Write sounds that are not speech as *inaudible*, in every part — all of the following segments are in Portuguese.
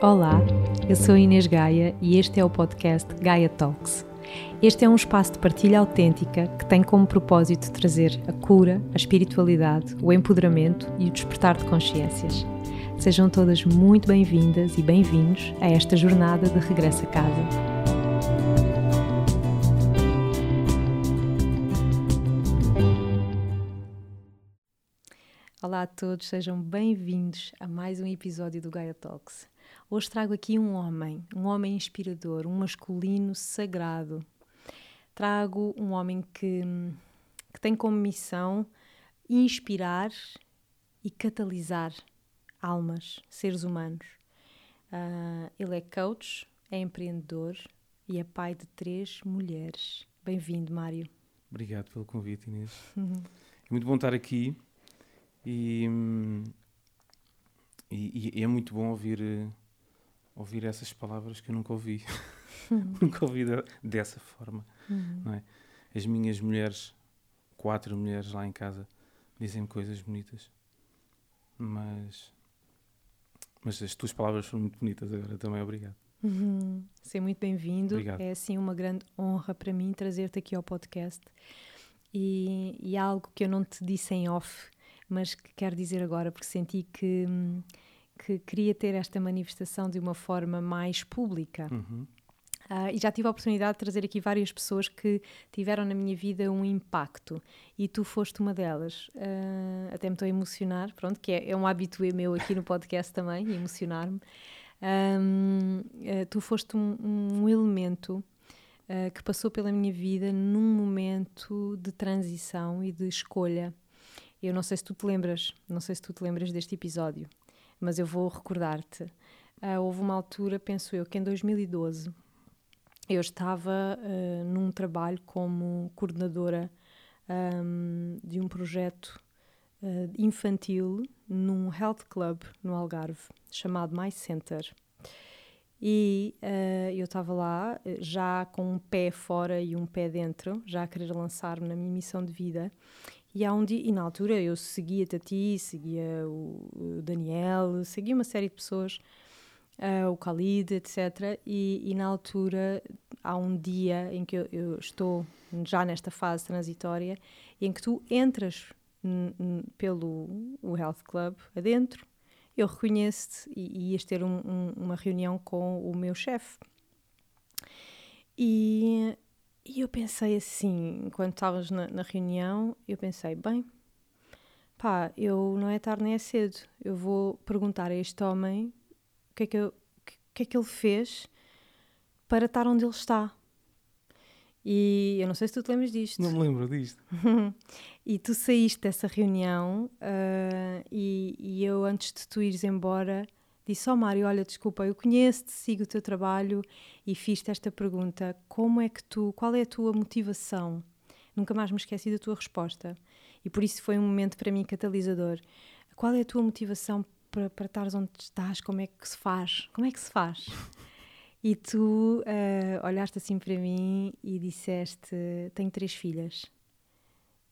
Olá, eu sou Inês Gaia e este é o podcast Gaia Talks. Este é um espaço de partilha autêntica que tem como propósito trazer a cura, a espiritualidade, o empoderamento e o despertar de consciências. Sejam todas muito bem-vindas e bem-vindos a esta jornada de regresso a casa. Olá a todos, sejam bem-vindos a mais um episódio do Gaia Talks. Hoje trago aqui um homem, um homem inspirador, um masculino sagrado. Trago um homem que, que tem como missão inspirar e catalisar almas, seres humanos. Uh, ele é coach, é empreendedor e é pai de três mulheres. Bem-vindo, Mário. Obrigado pelo convite, Inês. Uhum. É muito bom estar aqui e, e, e é muito bom ouvir, ouvir essas palavras que eu nunca ouvi. *laughs* nunca ouvi de, dessa forma. Uhum. Não é? As minhas mulheres, quatro mulheres lá em casa, dizem coisas bonitas. Mas, mas as tuas palavras foram muito bonitas agora também. Obrigado. Uhum. Seja muito bem-vindo. É assim uma grande honra para mim trazer-te aqui ao podcast. E, e algo que eu não te disse em off mas que quero dizer agora porque senti que, que queria ter esta manifestação de uma forma mais pública. Uhum. Uh, e já tive a oportunidade de trazer aqui várias pessoas que tiveram na minha vida um impacto e tu foste uma delas. Uh, até me estou a emocionar, pronto, que é, é um hábito meu aqui no podcast também, *laughs* emocionar-me. Um, uh, tu foste um, um elemento que passou pela minha vida num momento de transição e de escolha. Eu não sei se tu te lembras, não sei se tu te lembras deste episódio, mas eu vou recordar-te. Uh, houve uma altura, penso eu, que em 2012 eu estava uh, num trabalho como coordenadora um, de um projeto uh, infantil num health club no Algarve chamado My Center. E uh, eu estava lá já com um pé fora e um pé dentro, já a querer lançar-me na minha missão de vida. E, há um dia, e na altura eu seguia-te a ti, seguia o, Daniel, seguia uma série de pessoas, uh, o Khalid, etc. E, e, na altura há um dia em que eu, eu, estou já nesta fase transitória em que tu entras pelo o Health Club adentro, eu reconheço-te e, e ias ter um, um, uma reunião com o meu chefe. E e eu pensei assim, enquanto estávamos na, na, reunião, eu pensei, bem, pá, eu não é tarde nem é cedo, eu vou perguntar a este homem o que é que, eu, que, é que ele fez para estar onde ele está. E eu não sei se tu te lembras disto. Não me lembro disto. *laughs* e tu saíste dessa reunião uh, e, e eu, antes de tu ires embora, disse: Ó oh, Mário, olha, desculpa, eu conheço-te, sigo o teu trabalho e fiz-te esta pergunta: como é que tu, qual é a tua motivação? Nunca mais me esqueci da tua resposta e por isso foi um momento para mim catalisador. Qual é a tua motivação para, para estares onde estás? Como é que se faz? Como é que se faz? E tu uh, olhaste assim para mim e disseste: Tenho três filhas.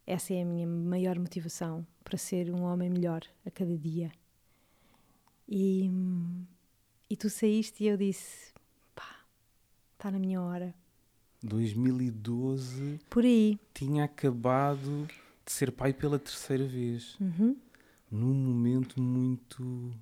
Essa é a minha maior motivação para ser um homem melhor a cada dia. E, e tu saíste e eu disse: pá, está na minha hora. 2012. Por aí. Tinha acabado de ser pai pela terceira vez. Uhum. Num momento muito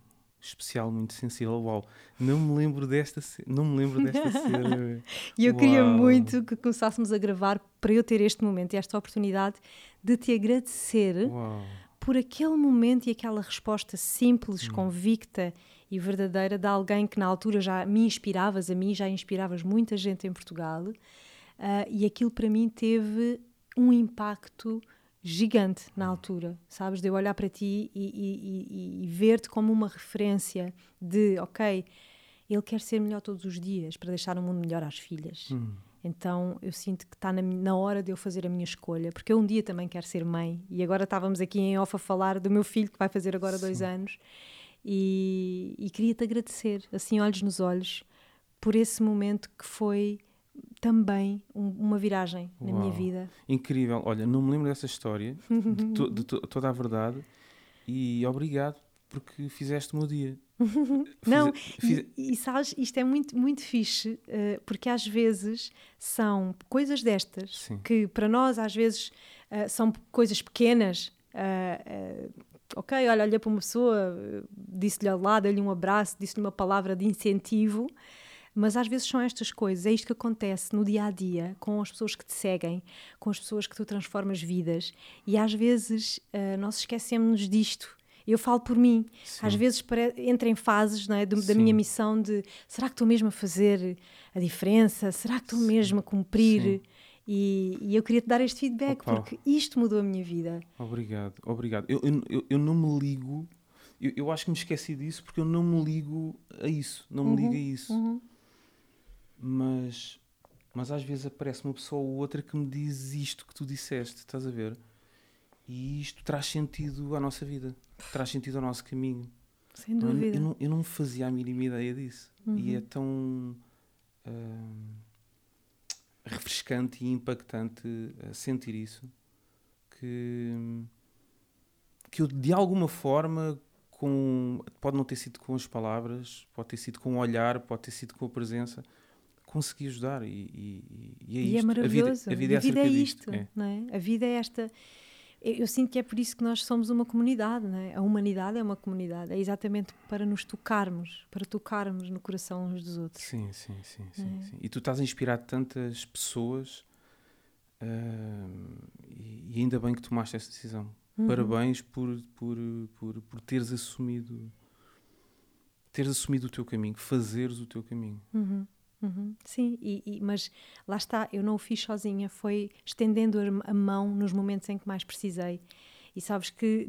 especial, muito sensível. Uau, não me lembro desta, não me lembro desta *laughs* cena. e eu Uau. queria muito que começássemos a gravar para eu ter este momento e esta oportunidade de te agradecer Uau por aquele momento e aquela resposta simples, hum. convicta e verdadeira de alguém que na altura já me inspiravas, a mim já inspiravas muita gente em Portugal, uh, e aquilo para mim teve um impacto gigante na altura, sabes? De eu olhar para ti e, e, e, e ver-te como uma referência de, ok, ele quer ser melhor todos os dias para deixar o mundo melhor às filhas. Hum. Então eu sinto que está na, na, hora de eu fazer a minha escolha, porque eu um dia também quero ser mãe. E agora estávamos aqui em off a falar do meu filho, que vai fazer agora Sim. dois anos. E, e queria-te agradecer, assim, olhos nos olhos, por esse momento que foi também um, uma viragem Uau. na minha vida. Incrível. Olha, não me lembro dessa história, de, to, de to, toda a verdade. E obrigado porque fizeste o meu dia. *laughs* não, fiz... E, e, sabes, isto é muito, muito fixe, uh, porque às vezes são coisas destas Sim. que para nós às vezes uh, são coisas pequenas. Uh, ok, olha, olha para uma pessoa, disse-lhe ao lado, dei-lhe um abraço, disse-lhe uma palavra de incentivo, mas às vezes são estas coisas, é isto que acontece no dia a dia com as pessoas que te seguem, com as pessoas que tu transformas vidas, e às vezes nós esquecemos disto eu falo por mim. Sim. Às vezes entra em fases é, de, da minha missão de será que estou mesmo a fazer a diferença? Será que estou mesmo a cumprir? E, e, eu queria te dar este feedback Opa. porque isto mudou a minha vida. Obrigado, obrigado. Eu, eu, eu não me ligo, eu, eu, acho que me esqueci disso porque eu não me ligo a isso, não me uhum, ligo a isso. Uhum. Mas, mas às vezes aparece uma pessoa ou outra que me diz isto que tu disseste, estás a ver? E isto traz sentido à nossa vida, traz sentido ao nosso caminho. Sem dúvida. Eu, eu, não, eu não fazia a mínima ideia disso. Uhum. E é tão uh, refrescante e impactante uh, sentir isso que, que eu, de alguma forma, com, pode não ter sido com as palavras, pode ter sido com o olhar, pode ter sido com a presença, consegui ajudar. E, e, e é, e é maravilhoso. A vida, a vida, a vida é, é isto, é. Não é? A vida é esta eu sinto que é por isso que nós somos uma comunidade, não é? A humanidade é uma comunidade, é exatamente para nos tocarmos, para tocarmos no coração uns dos outros. Sim, sim, sim, sim, é? sim. E tu estás a inspirar tantas pessoas uh, e, ainda bem que tomaste essa decisão. Uhum. Parabéns por, por, por, por teres assumido teres assumido o teu caminho, fazeres o teu caminho. Uhum. Uhum, sim, e, e, mas lá está, eu não o fiz sozinha, foi estendendo a mão nos momentos em que mais precisei. E sabes que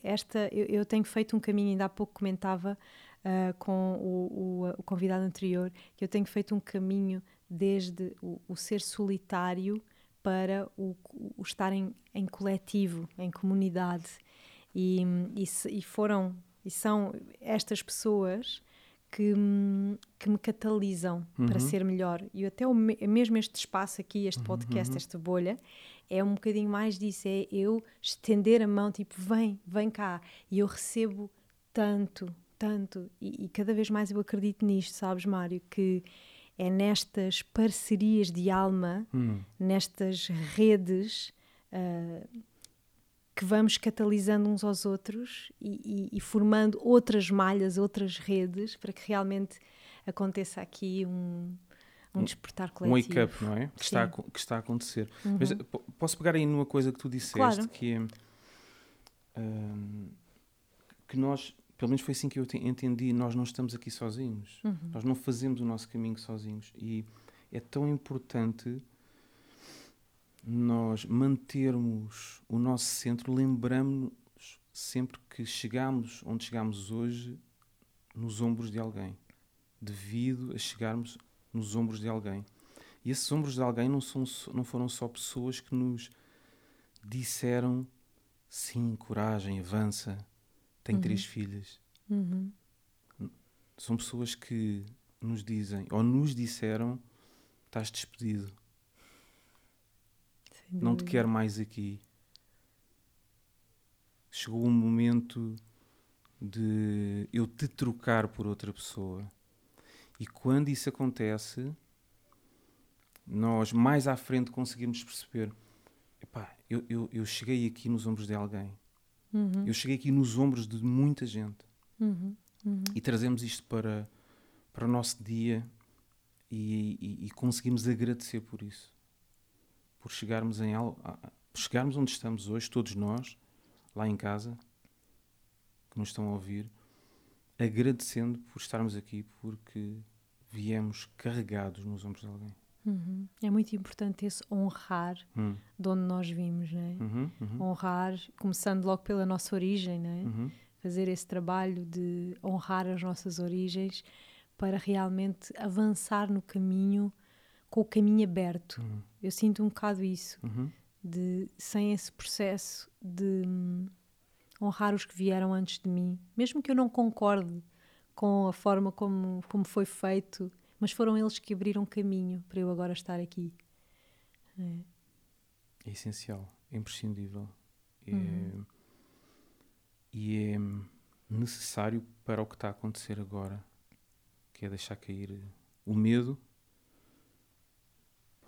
esta, eu, eu tenho feito um caminho, ainda há pouco comentava uh, com o, o, o, convidado anterior, que eu tenho feito um caminho desde o, o ser solitário para o, estar em, em, coletivo, em comunidade. E, e, e foram, e são estas pessoas que, que me catalisam uhum. para ser melhor. E até o, mesmo este espaço aqui, este uhum, podcast, uhum. esta bolha, é um bocadinho mais disso, é eu estender a mão, tipo, vem, vem cá. E eu recebo tanto, tanto. E, e cada vez mais eu acredito nisto, sabes, Mário, que é nestas parcerias de alma, hum. nestas redes uh, que vamos catalisando uns aos outros e, e, e, formando outras malhas, outras redes, para que realmente aconteça aqui um, um despertar coletivo. Um wake-up, não é? Que está, a, que está a acontecer. Uhum. Mas posso pegar aí numa coisa que tu disseste, claro. que é um, que nós, pelo menos foi assim que eu entendi, nós não estamos aqui sozinhos. Uhum. Nós não fazemos o nosso caminho sozinhos. E é tão importante nós mantermos o nosso centro, lembramos sempre que chegamos onde chegamos hoje nos ombros de alguém, devido a chegarmos nos ombros de alguém. E esses ombros de alguém não, são, não foram só pessoas que nos disseram sim, coragem, avança, tem uhum. três filhas. Uhum. São pessoas que nos dizem, ou nos disseram, estás despedido não te quero mais aqui. Chegou o momento de eu te trocar por outra pessoa. E quando isso acontece, nós mais à frente conseguimos perceber: epá, eu, eu, eu cheguei aqui nos ombros de alguém. Uhum. Eu cheguei aqui nos ombros de muita gente. Uhum. Uhum. E trazemos isto para, para o nosso dia e, e, e conseguimos agradecer por isso por chegarmos, em, chegarmos onde estamos hoje, todos nós, lá em casa, que nos estão a ouvir, agradecendo por estarmos aqui, porque viemos carregados nos ombros de alguém. Uhum. É muito importante esse honrar uhum. de onde nós vimos, não é? Uhum, uhum, honrar, começando logo pela nossa origem, não é? Uhum. Fazer esse trabalho de honrar as nossas origens para realmente avançar no caminho com o caminho aberto. Eu sinto um bocado isso, uhum. de sem esse processo de hum, honrar os que vieram antes de mim, mesmo que eu não concorde com a forma como, como foi feito, mas foram eles que abriram caminho para eu agora estar aqui. É, é essencial, é imprescindível. É, uhum. E é, necessário para o que está a acontecer agora, que é deixar cair o medo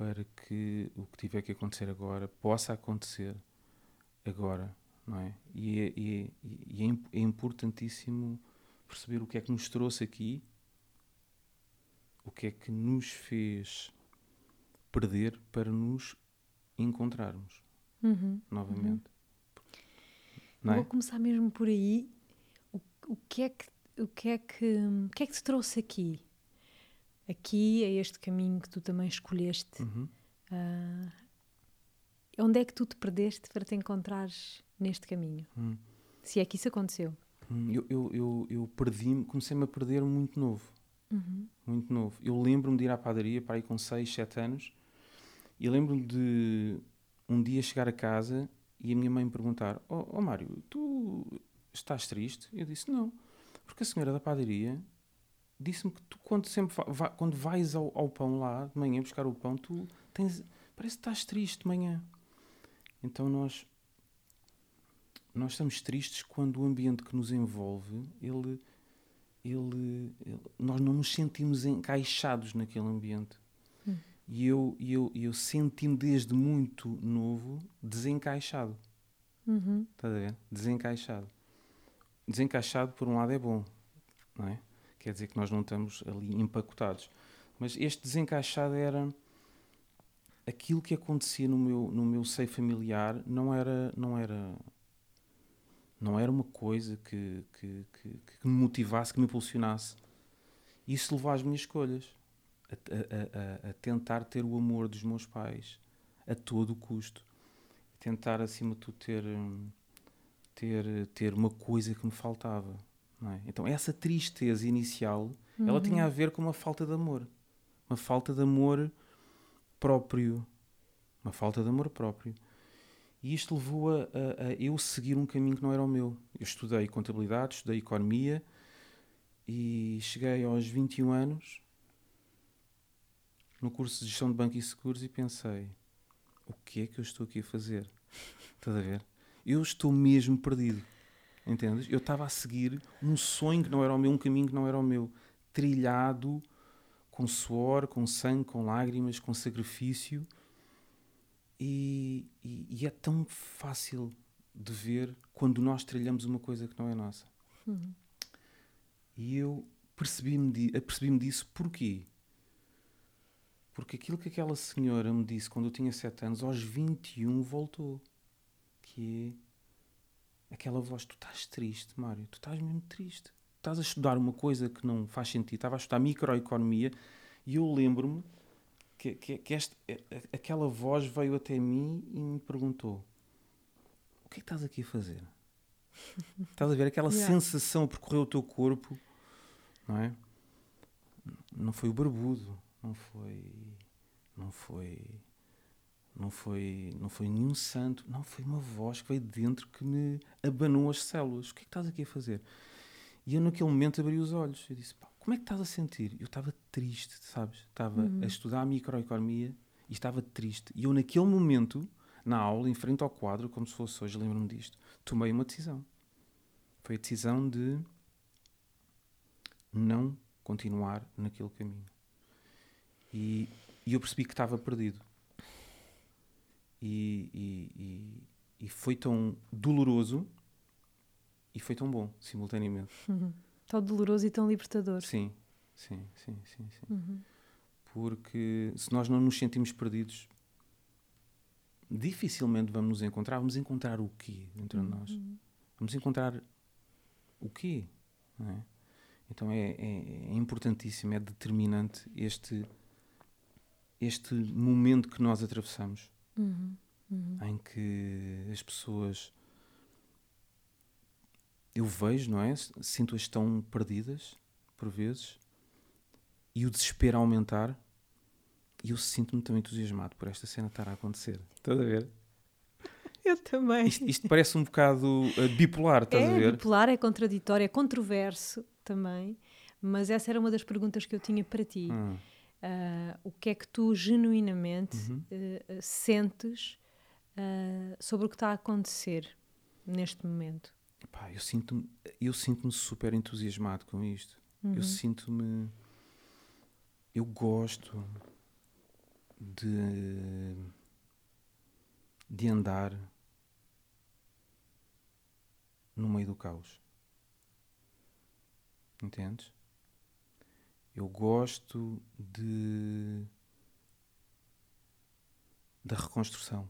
para que o que tiver que acontecer agora possa acontecer agora, não é? E é, e é, e é, é importantíssimo perceber o que é que nos trouxe aqui, o que é que nos fez perder para nos encontrarmos uhum, novamente. Uhum. É? Vou começar mesmo por aí. O, o, que é que, o, que é que, o que é que te trouxe aqui? Aqui, a este caminho que tu também escolheste. Uhum. Uh, onde é que tu te perdeste para te encontrares neste caminho? Hum. Se é que isso aconteceu. Hum, eu, eu, eu, eu perdi-me, comecei-me a perder muito novo. Uhum. Muito novo. Eu lembro-me de ir à padaria para ir com 6, 7 anos e lembro-me de um dia chegar a casa e a minha mãe me perguntar: Ó oh, oh, Mário, tu estás triste? Eu disse: Não, porque a senhora da padaria disse-me que tu, quando, sempre va quando vais ao, ao, pão lá de manhã buscar o pão, tu tens. Parece que estás triste de manhã. Então nós nós estamos tristes quando o ambiente que nos envolve, ele, ele, ele nós não nos sentimos encaixados naquele ambiente. Hum. E eu, eu, eu senti-me desde muito novo desencaixado. Uhum. Estás a ver? Desencaixado. Desencaixado, por um lado, é bom, não é? Quer dizer que nós não estamos ali empacotados. Mas este desencaixado era aquilo que acontecia no meu, no meu seio familiar não era, não era não era uma coisa que, que, que, que me motivasse, que me impulsionasse. Isso levou às minhas escolhas. A, a, a, a, tentar ter o amor dos meus pais a todo custo. Tentar, acima de tudo, ter, ter, ter uma coisa que me faltava. É? Então, essa tristeza inicial, uhum. ela tinha a ver com uma falta de amor. Uma falta de amor próprio. Uma falta de amor próprio. E isto levou a, a, a, eu seguir um caminho que não era o meu. Eu estudei contabilidade, estudei economia e cheguei aos 21 anos no curso de gestão de banco e seguros e pensei: o que é que eu estou aqui a fazer? *laughs* Estás a ver? Eu estou mesmo perdido. Entendes? Eu estava a seguir um sonho que não era o meu, um caminho que não era o meu, trilhado com suor, com sangue, com lágrimas, com sacrifício e, e, e, é tão fácil de ver quando nós trilhamos uma coisa que não é nossa. Uhum. E eu percebi-me apercebi disso porquê? Porque aquilo que aquela senhora me disse quando eu tinha 7 anos, aos 21 voltou. Que é aquela voz: Tu estás triste, Mário, tu estás mesmo triste. Estás a estudar uma coisa que não faz sentido. Estava a estudar microeconomia e eu lembro-me que, que, que este, aquela voz veio até mim e me perguntou: O que é que estás aqui a fazer? *laughs* estás a ver aquela yeah. sensação percorreu o teu corpo, não é? Não foi o barbudo, não foi, não foi, não foi, não foi nenhum santo, não foi uma voz que veio de dentro que me abanou as células. O que é que estás aqui a fazer? E eu naquele momento abri os olhos e disse: como é que estás a sentir? Eu estava triste, sabes? Estava uhum. a estudar a microeconomia e estava triste. E eu, naquele momento, na aula, em frente ao quadro, como se fosse hoje, lembro-me disto, tomei uma decisão. Foi a decisão de não continuar naquele caminho. E, e eu percebi que estava perdido. E, e, e, e, foi tão doloroso e foi tão bom, simultaneamente. Uhum. Tão doloroso e tão libertador. Sim, sim, sim, sim. sim. Uhum. Porque se nós não nos sentimos perdidos, dificilmente vamos nos encontrar. Vamos encontrar o quê dentro uhum. de nós? Vamos encontrar o quê? É? Então é, é, é, importantíssimo, é determinante este, este momento que nós atravessamos, uhum. Uhum. em que as pessoas eu vejo, não é? Sinto-as tão perdidas, por vezes, e o desespero a aumentar, e eu sinto-me também entusiasmado por esta cena estar a acontecer. Estás a ver? *laughs* Eu também. Isto, isto parece um bocado uh, bipolar, estás é a ver? É bipolar, é contraditório, é controverso também, mas essa era uma das perguntas que eu tinha para ti. Hum. Uh, o que é que tu genuinamente uhum. uh, sentes sobre o que está a acontecer neste momento? Pá, eu sinto-me eu sinto super entusiasmado com isto. Uhum. Eu sinto-me. Eu gosto de. de andar no meio do caos. Entendes? Eu gosto de. da reconstrução.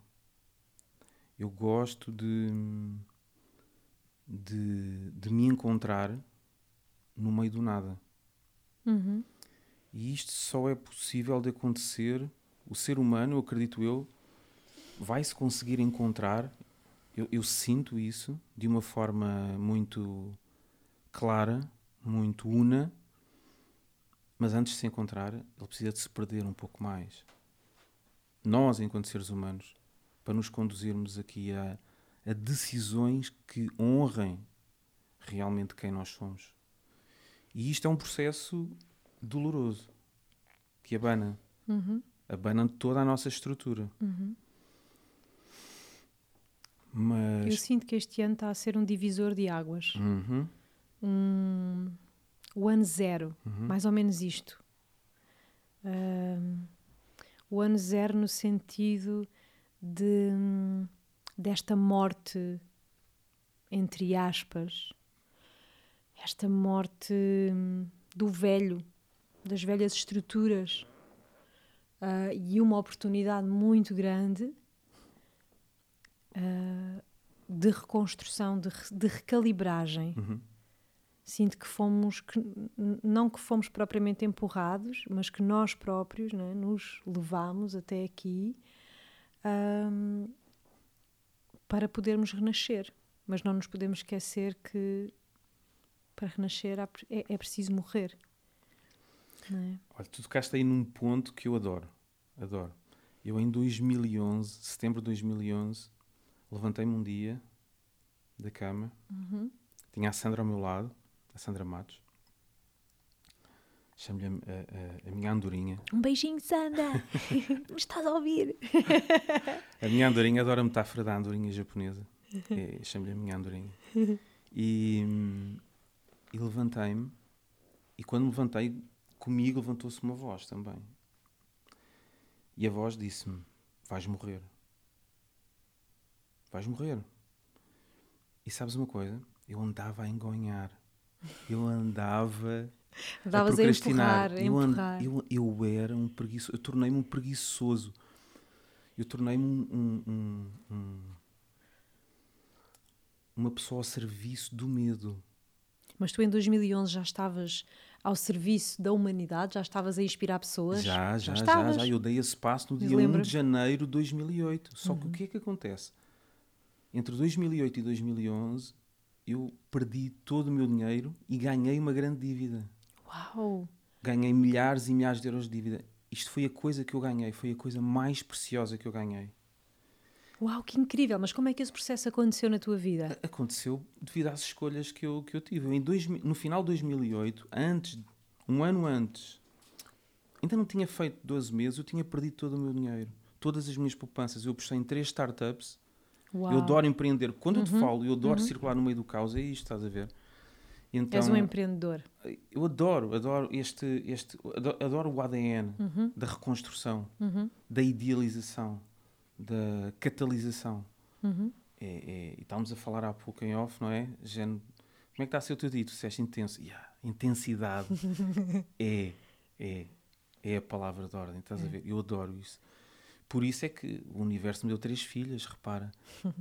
Eu gosto de de, de me encontrar no meio do nada. Uhum. E isto só é possível de acontecer. O ser humano, eu acredito eu, vai se conseguir encontrar. Eu, eu sinto isso de uma forma muito clara, muito una. Mas antes de se encontrar, ele precisa de se perder um pouco mais. Nós, enquanto seres humanos, para nos conduzirmos aqui a a decisões que honrem realmente quem nós somos. E isto é um processo doloroso que abana. Uhum. Abana toda a nossa estrutura. Uhum. Mas... Eu sinto que este ano está a ser um divisor de águas. Uhum. Um, o ano zero, uhum. mais ou menos isto. Um, o ano zero no sentido de desta morte, entre aspas, esta morte do velho, das velhas estruturas, uh, e uma oportunidade muito grande uh, de reconstrução, de, de recalibragem. Uhum. Sinto que fomos, que, não que fomos propriamente empurrados, mas que nós próprios né, nos levamos até aqui. Um, para podermos renascer. Mas não nos podemos esquecer que para renascer é, é preciso morrer. É? Olha, tu tocaste aí num ponto que eu adoro. Adoro. Eu em 2011, setembro de 2011, levantei-me um dia da cama, uhum. tinha a Sandra ao meu lado, a Sandra Matos, chamo-lhe a, a, a, minha andorinha. Um beijinho, Sandra! *laughs* Me estás a ouvir? a minha andorinha adora a metáfora da andorinha japonesa. É, chamo-lhe a minha andorinha. E, e levantei-me, e quando me levantei, comigo levantou-se uma voz também. E a voz disse-me: Vais morrer. Vais morrer. E sabes uma coisa? Eu andava a engonhar. Eu andava Davas a, a empurrar, a empurrar. Eu, eu, eu, era um preguiçoso, eu tornei-me um preguiçoso. Eu tornei-me um, um, um, uma pessoa ao serviço do medo. Mas tu em 2011 já estavas ao serviço da humanidade? Já estavas a inspirar pessoas? Já, já, já, já, já. Eu dei esse passo no dia 1 de janeiro de 2008. Só uhum. que o uhum. que é que acontece? Entre 2008 e 2011 eu perdi todo o meu dinheiro e ganhei uma grande dívida. Uau! Ganhei milhares e milhares de euros de dívida. Isto foi a coisa que eu ganhei, foi a coisa mais preciosa que eu ganhei. Uau, que incrível! Mas como é que esse processo aconteceu na tua vida? Aconteceu devido às escolhas que eu, que eu tive. em dois, no final de 2008, antes, um ano antes, ainda não tinha feito 12 meses, eu tinha perdido todo o meu dinheiro. Todas as minhas poupanças. Eu apostei em três startups. Uau. Eu adoro empreender. Quando uhum. eu te uhum. falo, eu adoro uhum. circular no meio do caos. É isto, estás a ver? Então, És um empreendedor. Eu adoro, adoro este, este adoro o ADN uhum. da reconstrução, uhum. da idealização, da catalisação. Uhum. É, é, e estávamos a falar há pouco em off, não é? Como é que está a ser o teu dito? Se és intenso. Yeah, intensidade *laughs* é, é, é a palavra de ordem, estás é. a ver? Eu adoro isso. Por isso é que o universo me deu três filhas, repara. *laughs*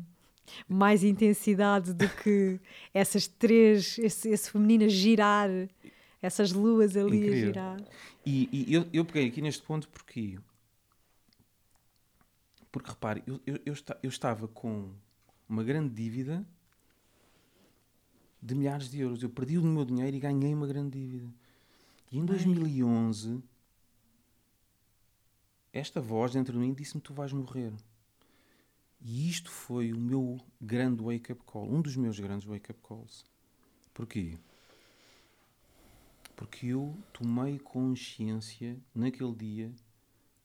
mais intensidade do que essas três, esse, esse feminino a girar, essas luas ali Incrível. a girar. E, e, eu, eu peguei aqui neste ponto porque. Porque repare, eu, eu, eu, eu estava com uma grande dívida de milhares de euros. Eu perdi o meu dinheiro e ganhei uma grande dívida. E em 2011, esta voz dentro de mim disse-me: Tu vais morrer. E isto foi o meu grande wake-up call, um dos meus grandes wake-up calls. Porquê? Porque eu tomei consciência naquele dia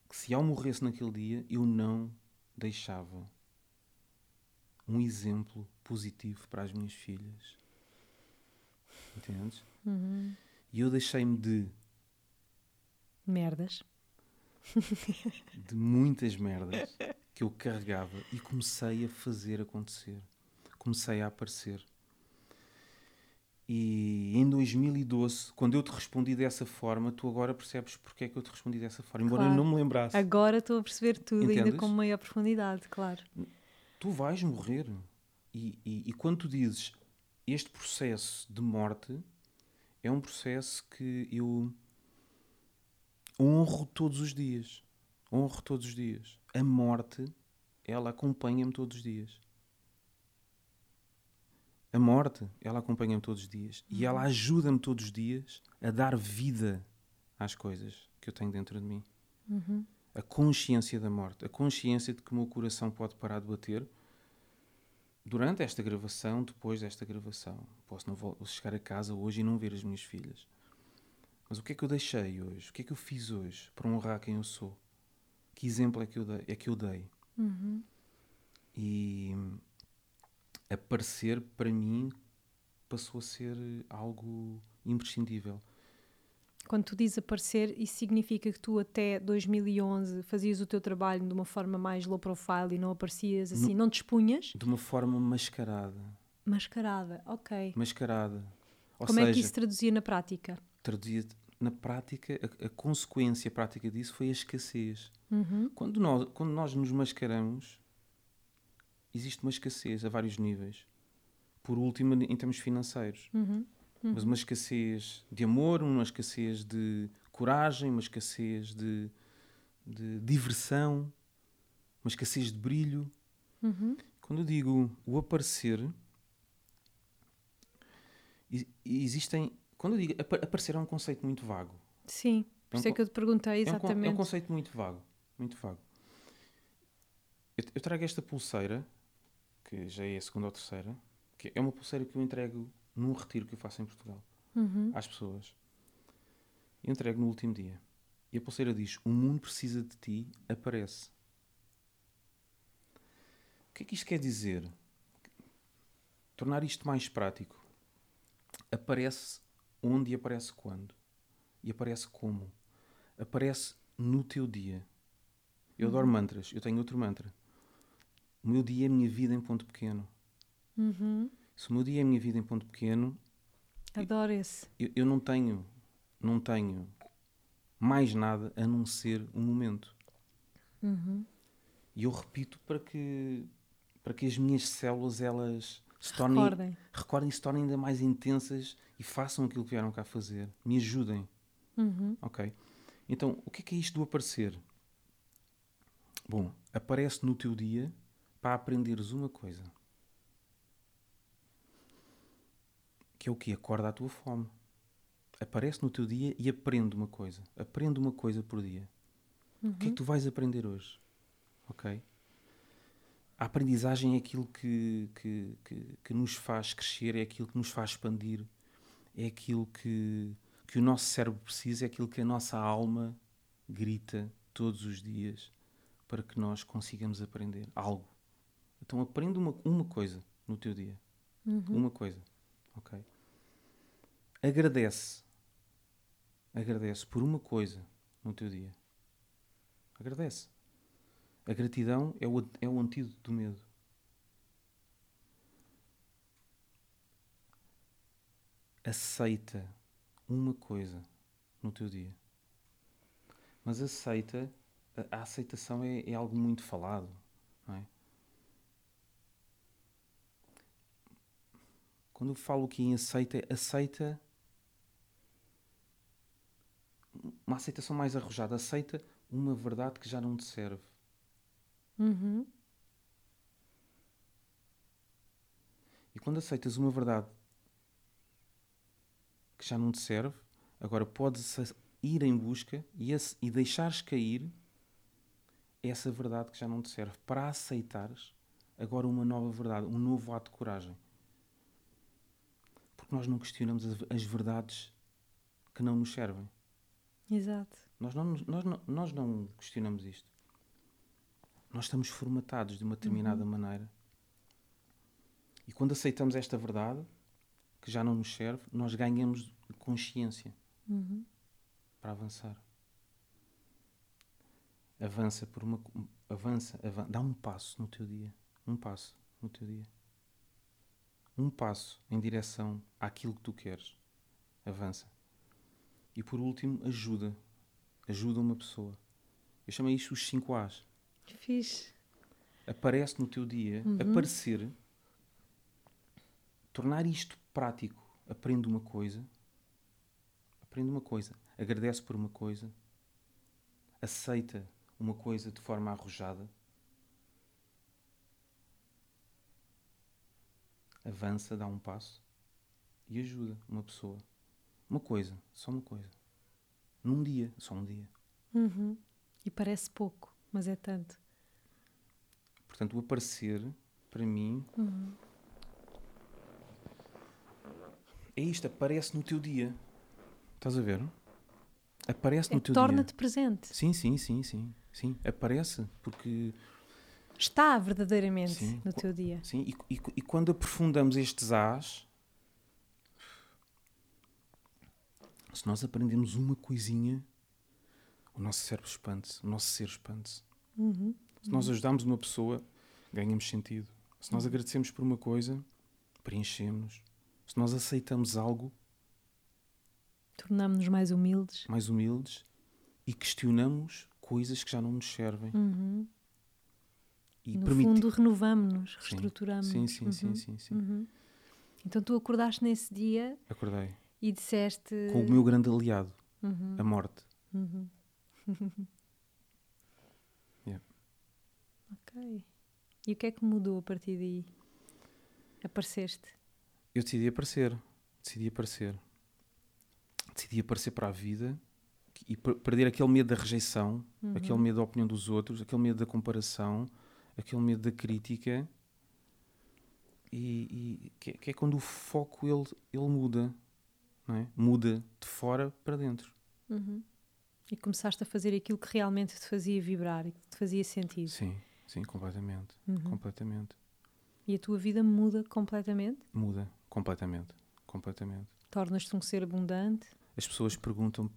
que se eu morresse naquele dia, eu não deixava um exemplo positivo para as minhas filhas. Entendes? Uhum. E eu deixei-me de. Merdas. De muitas merdas que eu carregava e comecei a fazer acontecer. Comecei a aparecer. E em 2012, quando eu te respondi dessa forma, tu agora percebes porque é que eu te respondi dessa forma, embora claro. eu não me lembrasse. Agora estou a perceber tudo, Entendes? ainda com maior profundidade, claro. Tu vais morrer. E, e, e quando tu dizes este processo de morte, é um processo que eu honro todos os dias. Honro todos os dias. A morte, ela acompanha-me todos os dias. A morte, ela acompanha-me todos os dias e ela uhum. ajuda-me todos os dias a dar vida às coisas que eu tenho dentro de mim. Uhum. A consciência da morte, a consciência de que o meu coração pode parar de bater durante esta gravação, depois desta gravação. Posso não chegar a casa hoje e não ver as minhas filhas. Mas o que é que eu deixei hoje? O que é que eu fiz hoje para honrar quem eu sou? Que exemplo é que eu dei? É que eu dei? Uhum. E aparecer para mim passou a ser algo imprescindível. Quando tu dizes aparecer, isso significa que tu até 2011 fazias o teu trabalho de uma forma mais low profile e não aparecias assim, no, não te expunhas? De uma forma mascarada. Mascarada, ok. Mascarada. Ou Como seja, é que isso traduzia na prática? Traduzia na prática, a, a consequência prática disso foi a escassez. Uhum. Quando, nós, quando nós nos mascaramos, existe uma escassez a vários níveis. Por último, em termos financeiros. Uhum. Uhum. Mas uma escassez de amor, uma escassez de coragem, uma escassez de, de diversão, uma escassez de brilho. Uhum. Quando eu digo o aparecer, existem. Quando eu digo aparecer é um conceito muito vago. Sim, por isso é, um, é que eu te perguntei exatamente. É um, é um conceito muito vago. Muito vago. Eu, eu trago esta pulseira que já é a segunda ou terceira, que é uma pulseira que eu entrego num retiro que eu faço em Portugal uhum. às pessoas. Eu entrego no último dia. E a pulseira diz: O mundo precisa de ti, aparece. O que é que isto quer dizer? Tornar isto mais prático. Aparece onde e aparece quando? E aparece como? Aparece no teu dia. Eu adoro uhum. mantras. Eu tenho outro mantra o meu dia é a minha vida em ponto pequeno. Uhum. Se o meu dia é a minha vida em ponto pequeno. Adoro esse. Eu, eu não tenho, não tenho mais nada a não ser um momento. Uhum. E eu repito para que, para que as minhas células elas se tornem, recordem. recordem se tornem ainda mais intensas e façam aquilo que vieram cá fazer. Me ajudem. Uhum. Ok? Então, o que é, que é isto do aparecer? Bom, aparece no teu dia para aprenderes uma coisa. Que é o que? Acorda a tua fome. Aparece no teu dia e aprende uma coisa. Aprende uma coisa por dia. Uhum. O que é que uhum. tu vais aprender hoje? Ok? A aprendizagem é aquilo que, que, que, que nos faz crescer, é aquilo que nos faz expandir, é aquilo que, que o nosso cérebro precisa, é aquilo que a nossa alma grita todos os dias para que nós consigamos aprender algo. Então aprende uma, uma coisa no teu dia. Uhum. Uma coisa. Ok? Agradece. Agradece por uma coisa no teu dia. Agradece. A gratidão é o, é o antídoto do medo. Aceita uma coisa no teu dia. Mas aceita, a, aceitação é, é algo muito falado, não é? Quando eu falo aqui em aceita, aceita uma aceitação mais arrojada, aceita uma verdade que já não te serve. Uhum. E quando aceitas uma verdade que já não te serve, agora podes ir em busca e, esse, e deixares cair essa verdade que já não te serve para aceitares agora uma nova verdade, um novo ato de coragem. Porque nós não questionamos as, as verdades que não nos servem. Exato. Nós não, nós, não, nós não questionamos isto. Nós estamos formatados de uma determinada uhum. maneira quando aceitamos esta verdade, que já não nos serve, nós ganhamos consciência uhum. para avançar. Avança por uma avança, avança, dá um passo no teu dia, um passo no teu dia. Um passo em direção àquilo que tu queres. Avança. E por último, ajuda. Ajuda uma pessoa. Eu chamei isto os 5 A's. Fiz. Aparece no teu dia, uhum. aparecer, tornar isto prático. Aprende uma coisa, aprende uma coisa, agradece por uma coisa, aceita uma coisa de forma arrojada, avança, dá um passo e ajuda uma pessoa. Uma coisa, só uma coisa. Num dia, só um dia. Uhum. E parece pouco, mas é tanto. Portanto, o aparecer, para mim, uhum. é isto, aparece no teu dia. Estás a ver? Aparece é no teu torna dia. Torna-te presente. Sim, sim, sim, sim. Sim, aparece, porque... Está verdadeiramente sim, no teu dia. Sim, e, e, e quando aprofundamos estes As, se nós aprendemos uma coisinha, o nosso cérebro expande-se, o nosso ser expande-se. Uhum. Se nós ajudamos uma pessoa, ganhamos sentido. Se nós uhum. agradecemos por uma coisa, preenchemos. Se nós aceitamos algo, tornamos-nos mais humildes. Mais humildes e questionamos coisas que já não nos servem. Uhum. E no permite... fundo, renovamos-nos, reestruturamos. Sim, sim, sim, uhum. sim, sim. Uhum. Então tu acordaste nesse dia. Acordei. E disseste. Com o meu grande aliado, uhum. a morte. *laughs* Yeah. Ok. E o que é que mudou a partir daí? Apareceste? Eu decidi aparecer. Decidi aparecer. Decidi aparecer para a vida e perder aquele medo da rejeição, uhum. aquele medo da opinião dos outros, aquele medo da comparação, aquele medo da crítica. E, e que, que, é quando o foco ele, ele muda, não é? muda de fora para dentro. Uhum. E começaste a fazer aquilo que realmente te fazia vibrar e que te fazia sentido. Sim, sim, completamente. Uhum. Completamente. E a tua vida muda completamente? Muda, completamente. Completamente. Tornas-te um ser abundante? As pessoas perguntam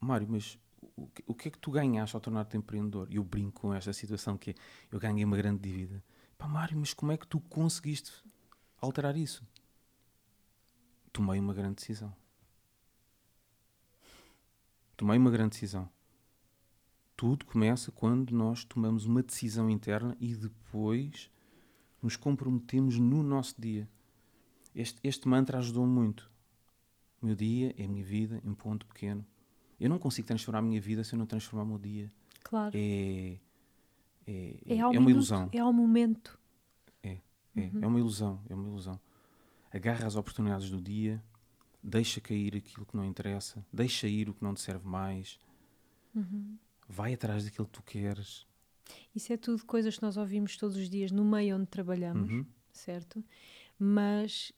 Mário, mas o que, o que é que tu ganhaste ao tornar-te empreendedor? E eu brinco com esta situação que é, eu ganhei uma grande dívida. Pá, Mário, mas como é que tu conseguiste alterar isso? Tomei uma grande decisão. Tomei uma grande decisão. Tudo começa quando nós tomamos uma decisão interna e depois nos comprometemos no nosso dia. Este, este mantra ajudou muito. O meu dia é a minha vida, em um ponto pequeno. Eu não consigo transformar a minha vida se eu não transformar o meu dia. Claro. É, é, é, é uma ilusão. É ao momento. É, é, uhum. é uma ilusão. É uma ilusão. Agarra as oportunidades do dia, deixa cair aquilo que não interessa, deixa ir o que não te serve mais, uhum. vai atrás daquilo que tu queres. Isso é tudo coisas que nós ouvimos todos os dias no meio onde trabalhamos, uhum. certo? Mas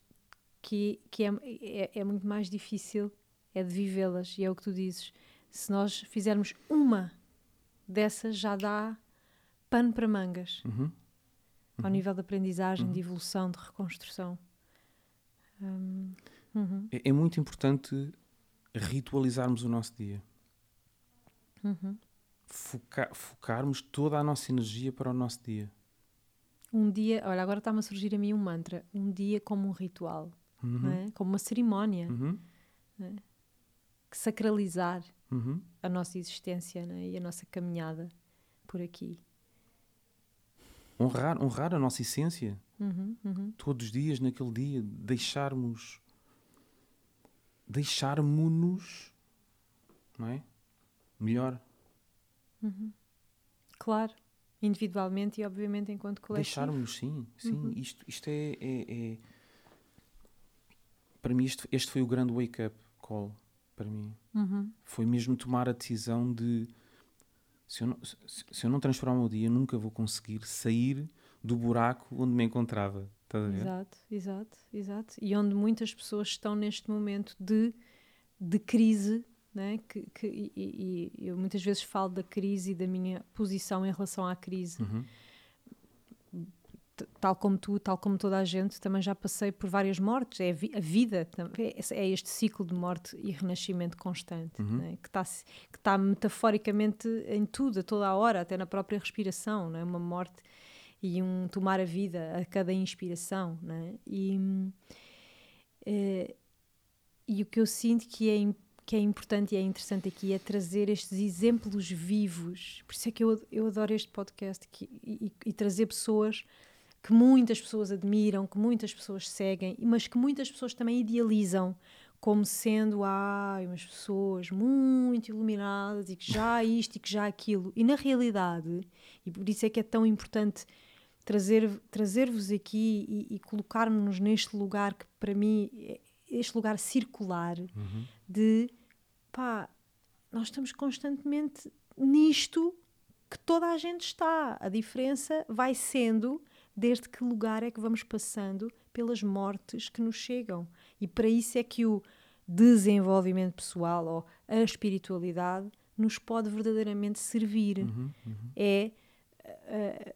que, que é, é, é muito mais difícil é de vivê-las, e é o que tu dizes. Se nós fizermos uma dessas, já dá pano para mangas. Uhum. Uhum. Ao nível de aprendizagem, uhum. de evolução, de reconstrução. Hum, uhum. É, é, muito importante ritualizarmos o nosso dia. Uhum. Foca focarmos toda a nossa energia para o nosso dia. Um dia, olha, agora está-me a surgir a mim um mantra. Um dia como um ritual, uhum. é? como uma cerimónia. Uhum. É? sacralizar uhum. a nossa existência né? e a nossa caminhada por aqui. Honrar, honrar a nossa essência. Uhum, uhum. Todos os dias, naquele dia, deixarmos. Deixarmos-nos. Não é? Melhor. Uhum. Claro. Individualmente e, obviamente, enquanto coletivo. Deixarmos, sim. sim. Uhum. Isto, isto é, é, é, Para mim, este, este foi o grande wake-up call para mim. Uhum. Foi mesmo tomar a decisão de se eu, não, se, se eu não transformar o meu dia, nunca vou conseguir sair do buraco onde me encontrava. Exato, exato, exato. E onde muitas pessoas estão neste momento de, de crise, né? que, que e, e, eu muitas vezes falo da crise e da minha posição em relação à crise. Uhum. tal como tu, tal como toda a gente, também já passei por várias mortes. É a, vi a vida, é, é, este ciclo de morte e renascimento constante, uhum. né? que está que tá metaforicamente em tudo, a toda a hora, até na própria respiração, não é? Uma morte e um tomar a vida a cada inspiração, né? E, é, e o que eu sinto que é que é importante e é interessante aqui é trazer estes exemplos vivos. Por isso é que eu, eu adoro este podcast que, e, e, trazer pessoas que muitas pessoas admiram, que muitas pessoas seguem, mas que muitas pessoas também idealizam como sendo ai, umas pessoas muito iluminadas e que já isto e que já aquilo. E na realidade, e por isso é que é tão importante trazer-vos trazer aqui e, e colocar-nos neste lugar que para mim é, este lugar circular uhum. de pá, nós estamos constantemente nisto que toda a gente está. A diferença vai sendo desde que lugar é que vamos passando pelas mortes que nos chegam. E para isso é que o desenvolvimento pessoal ou a espiritualidade nos pode verdadeiramente servir. Uhum, uhum. É uh,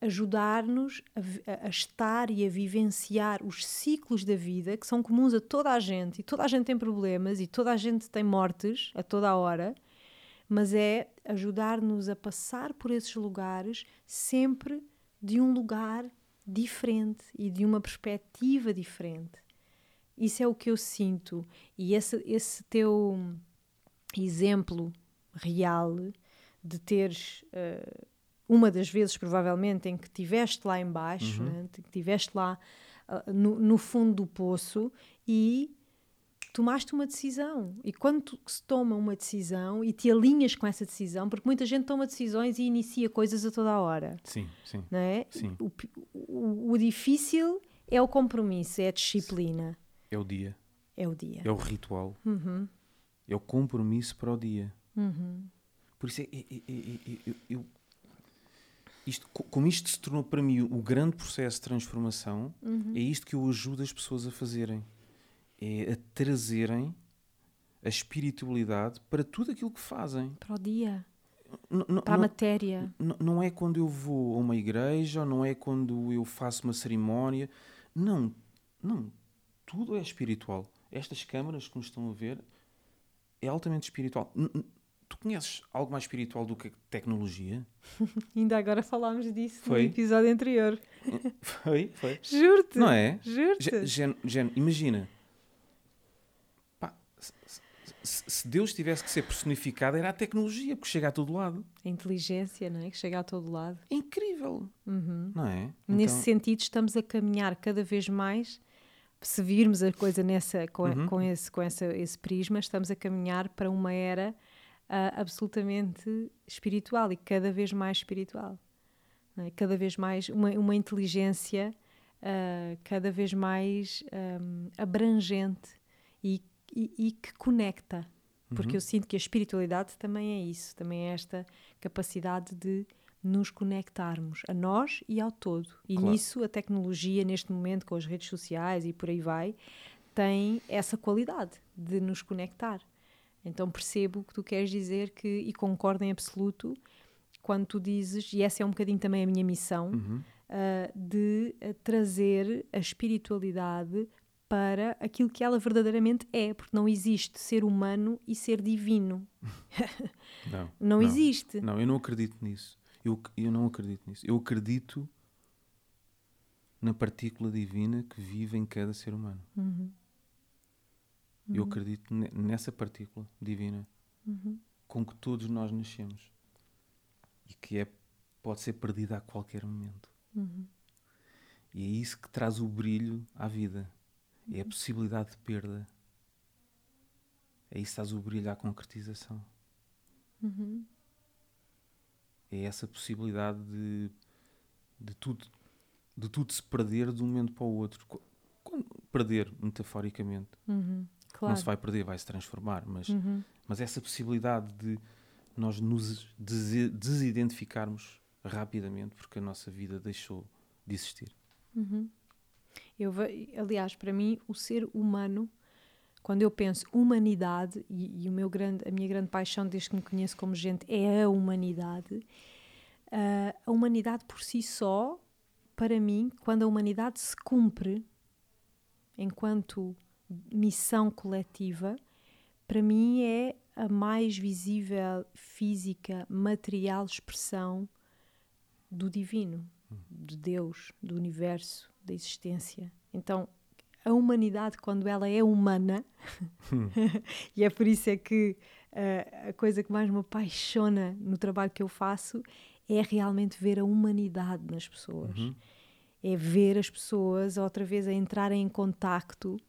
ajudar-nos a, a, estar e a vivenciar os ciclos da vida que são comuns a toda a gente e toda a gente tem problemas e toda a gente tem mortes a toda a hora, mas é ajudar-nos a passar por esses lugares sempre de um lugar diferente e de uma perspectiva diferente. Isso é o que eu sinto e esse, esse teu exemplo real de teres uh, uma das vezes, provavelmente, em que estiveste lá embaixo, uhum. né? que estiveste lá uh, no, no, fundo do poço e tomaste uma decisão. E quando tu, se toma uma decisão e te alinhas com essa decisão, porque muita gente toma decisões e inicia coisas a toda a hora. Sim, sim. Não é? sim. O, o, o difícil é o compromisso, é a disciplina. É o dia. É o dia. É o ritual. Uhum. É o compromisso para o dia. Uhum. Por isso, é, é, é, eu, isto, como isto se tornou para mim o grande processo de transformação, uhum. é isto que eu ajudo as pessoas a fazerem. É a trazerem a espiritualidade para tudo aquilo que fazem. Para o dia. N para a matéria. Não é quando eu vou a uma igreja, não é quando eu faço uma cerimónia. Não, não. Tudo é espiritual. Estas câmaras que nos estão a ver é altamente espiritual. N Tu conheces algo mais espiritual do que tecnologia? *laughs* Ainda agora falámos disso foi? no episódio anterior. Foi, foi. Juro-te. Não é? Juro-te. Gen, imagina. Pá, se, se, Deus tivesse que ser personificado, era a tecnologia, porque chega a todo lado. A inteligência, não é? Que chega a todo lado. É incrível. Uhum. Não é? Nesse então... sentido, estamos a caminhar cada vez mais se virmos a coisa nessa, com, uhum. com, esse, com essa, esse prisma, estamos a caminhar para uma era uh, absolutamente espiritual e cada vez mais espiritual. É? Cada vez mais uma, uma inteligência uh, cada vez mais um, abrangente e, e, e, que conecta. Porque uhum. eu sinto que a espiritualidade também é isso, também é esta capacidade de nos conectarmos a nós e ao todo. E claro. nisso a tecnologia, neste momento, com as redes sociais e por aí vai, tem essa qualidade de nos conectar. Então percebo o que tu queres dizer que, e concordo em absoluto quando tu dizes, e essa é um bocadinho também a minha missão, uhum. uh, de uh, trazer a espiritualidade para aquilo que ela verdadeiramente é, porque não existe ser humano e ser divino. *laughs* não, não, não, existe. Não, eu não acredito nisso. Eu, eu não acredito nisso. Eu acredito na partícula divina que vive em cada ser humano. Uhum. Uhum. Eu acredito nessa partícula divina uhum. com que todos nós nascemos e que é, pode ser perdida a qualquer momento. Uhum. E é isso que traz o brilho à vida. É a uhum. possibilidade de perda. É isso que traz o brilho à concretização. Uhum. É essa possibilidade de, de, tudo, de tudo se perder de um momento para o outro. Quando, perder, metaforicamente. Uhum. Claro. Não se vai perder, vai se transformar, mas, uhum. mas essa possibilidade de nós nos des desidentificarmos rapidamente porque a nossa vida deixou de existir. Uhum. Eu, aliás, para mim, o ser humano, quando eu penso humanidade, e, e, o meu grande, a minha grande paixão desde que me conheço como gente é a humanidade, uh, a humanidade por si só para mim, quando a humanidade se cumpre enquanto missão coletiva, para mim é a mais visível, física, material expressão do divino, de Deus, do universo, da existência. Então, a humanidade, quando ela é humana, *laughs* e é por isso é que uh, a coisa que mais me apaixona no trabalho que eu faço é realmente ver a humanidade nas pessoas. Uhum. É ver as pessoas outra vez a entrarem em contacto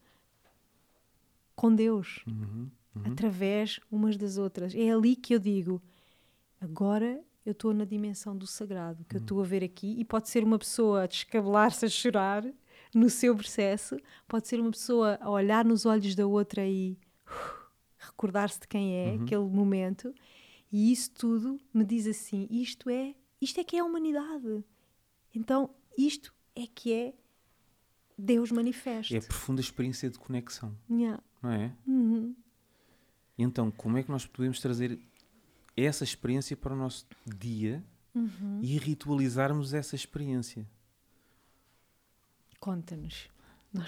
com Deus, uhum. Uhum. através umas das outras. É ali que eu digo: agora eu estou na dimensão do sagrado, que eu estou a ver aqui, e pode ser uma pessoa a descabelar-se a chorar no seu processo, pode ser uma pessoa a olhar nos olhos da outra e uh, recordar-se de quem é, uhum. aquele momento, e isso tudo me diz assim: isto é, isto é que é a humanidade. Então, isto é que é Deus manifesto. É a profunda experiência de conexão. Yeah. Não é? Uhum. Então, como é que nós podemos trazer essa experiência para o nosso dia uhum. e ritualizarmos essa experiência? Conta-nos.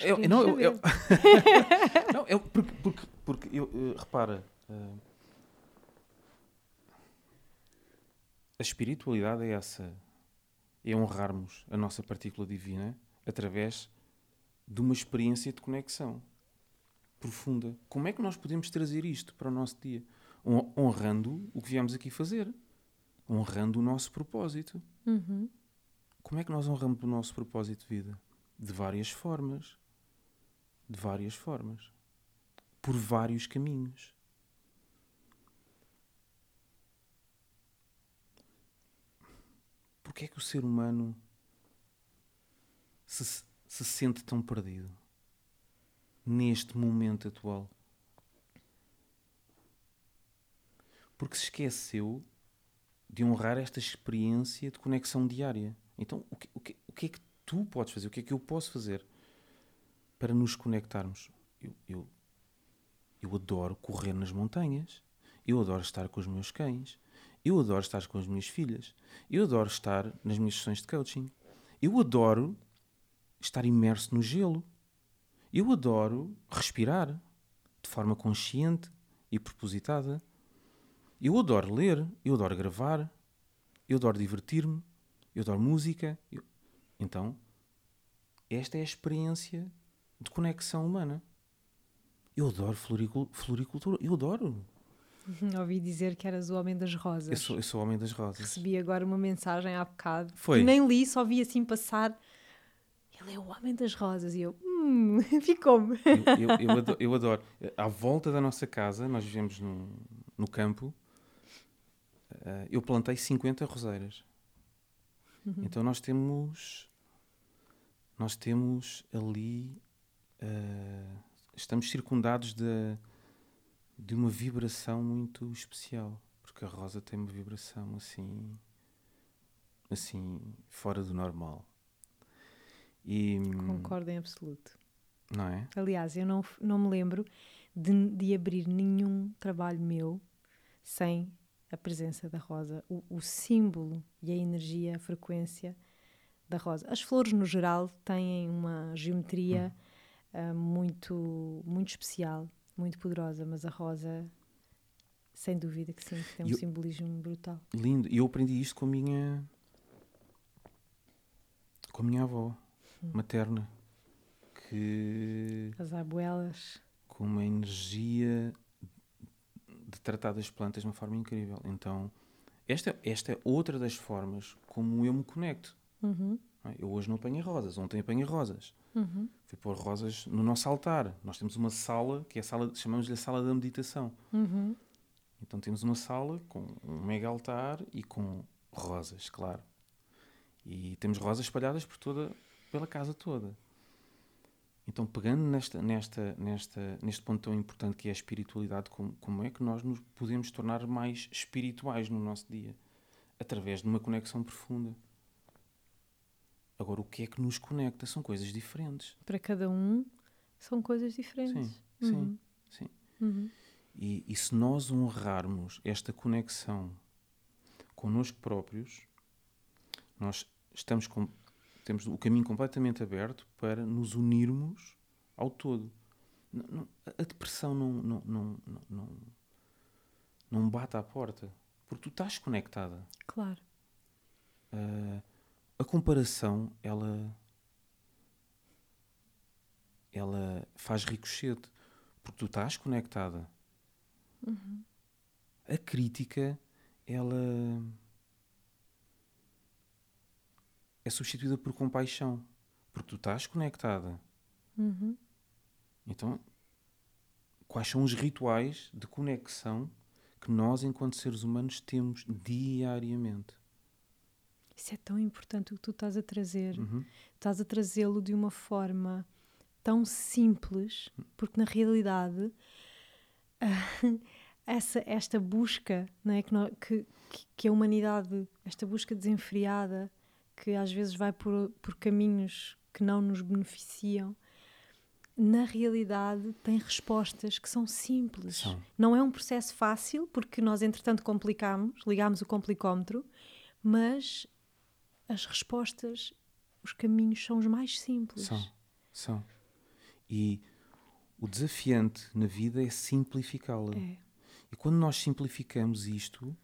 Eu, não, eu, eu *laughs* não, eu, porque, porque, porque eu, eu repara, uh, a espiritualidade é essa, é honrarmos a nossa partícula divina através de uma experiência de conexão profunda. Como é que nós podemos trazer isto para o nosso dia? Honrando o que viemos aqui fazer, honrando o nosso propósito. Uhum. Como é que nós honramos o nosso propósito de vida? De várias formas. De várias formas. Por vários caminhos. Porquê é que o ser humano se, se sente tão perdido neste momento atual? Porque se esqueceu de honrar esta experiência de conexão diária. Então, o que, o que, o que é que tu podes fazer? O que é que eu posso fazer para nos conectarmos? Eu, eu, eu adoro correr nas montanhas. Eu adoro estar com os meus cães. Eu adoro estar com as minhas filhas. Eu adoro estar nas minhas sessões de coaching. Eu adoro estar imerso no gelo. Eu adoro respirar de forma consciente e propositada. Eu adoro ler. Eu adoro gravar. Eu adoro divertir-me. Eu adoro música. Eu... Então, esta é a experiência de conexão humana. Eu adoro floricultura. Eu adoro. Ouvi dizer que eras o homem das rosas. Eu sou, eu sou o homem das rosas. Recebi agora uma mensagem há bocado. Foi. nem li, só vi assim passar. Ele é o homem das rosas. E eu, *laughs* hum, ficou-me. Eu, eu, eu, adoro, eu, adoro, À volta da nossa casa, nós vivemos no, no campo, uh, eu plantei 50 roseiras. Uhum. Então nós temos nós temos ali, uh, estamos circundados de, de uma vibração muito especial, porque a rosa tem uma vibração assim, assim, fora do normal. E, Concordo em absoluto. Não é? Aliás, eu não, não me lembro de, de abrir nenhum trabalho meu sem a presença da rosa. O, o símbolo e a energia, a frequência da rosa. As flores, no geral, têm uma geometria uh, muito, muito especial, muito poderosa, mas a rosa, sem dúvida que sim, tem um eu, simbolismo brutal. Lindo. E eu aprendi isto com a minha, com a minha avó hum. Materna, que... As abuelas. Com uma energia de tratar das plantas de uma forma incrível. Então, esta, esta é outra das formas como eu me conecto. Uhum. É? Eu hoje não apanhei rosas, ontem apanhei rosas. Uhum. Fui pôr rosas no nosso altar. Nós temos uma sala, que é a sala, chamamos-lhe a sala da meditação. Uhum. Então temos uma sala com um mega altar e com rosas, claro. E temos rosas espalhadas por toda, pela casa toda. Então, pegando nesta, nesta, nesta, neste ponto tão importante que é a espiritualidade, como, como é que nós nos podemos tornar mais espirituais no nosso dia? Através de uma conexão profunda. Agora, o que é que nos conecta são coisas diferentes. Para cada um, são coisas diferentes. Sim, uhum. sim, sim. Uhum. E, e se nós honrarmos esta conexão connosco próprios, nós estamos com, temos o caminho completamente aberto para nos unirmos ao todo. Não, não, a depressão não, não, não, não, não, bate à porta, porque tu estás conectada. Claro. Uh, a comparação, ela, ela faz ricochete, porque tu estás conectada. Uhum. A crítica, ela é substituída por compaixão, porque tu estás conectada. Uhum. Então, quais são os rituais de conexão que nós, enquanto seres humanos, temos diariamente? Isso é tão importante o que tu estás a trazer. Uhum. Estás a trazê-lo de uma forma tão simples, porque na realidade *laughs* essa, esta busca não é, que, que, que a humanidade, esta busca desenfreada, que às vezes vai por, por caminhos que não nos beneficiam, na realidade tem respostas que são simples. São. Não é um processo fácil, porque nós entretanto complicamos, ligamos o complicómetro, mas as respostas, os caminhos são os mais simples. São, são. E o desafiante na vida é simplificá-la. É. E quando nós simplificamos isto,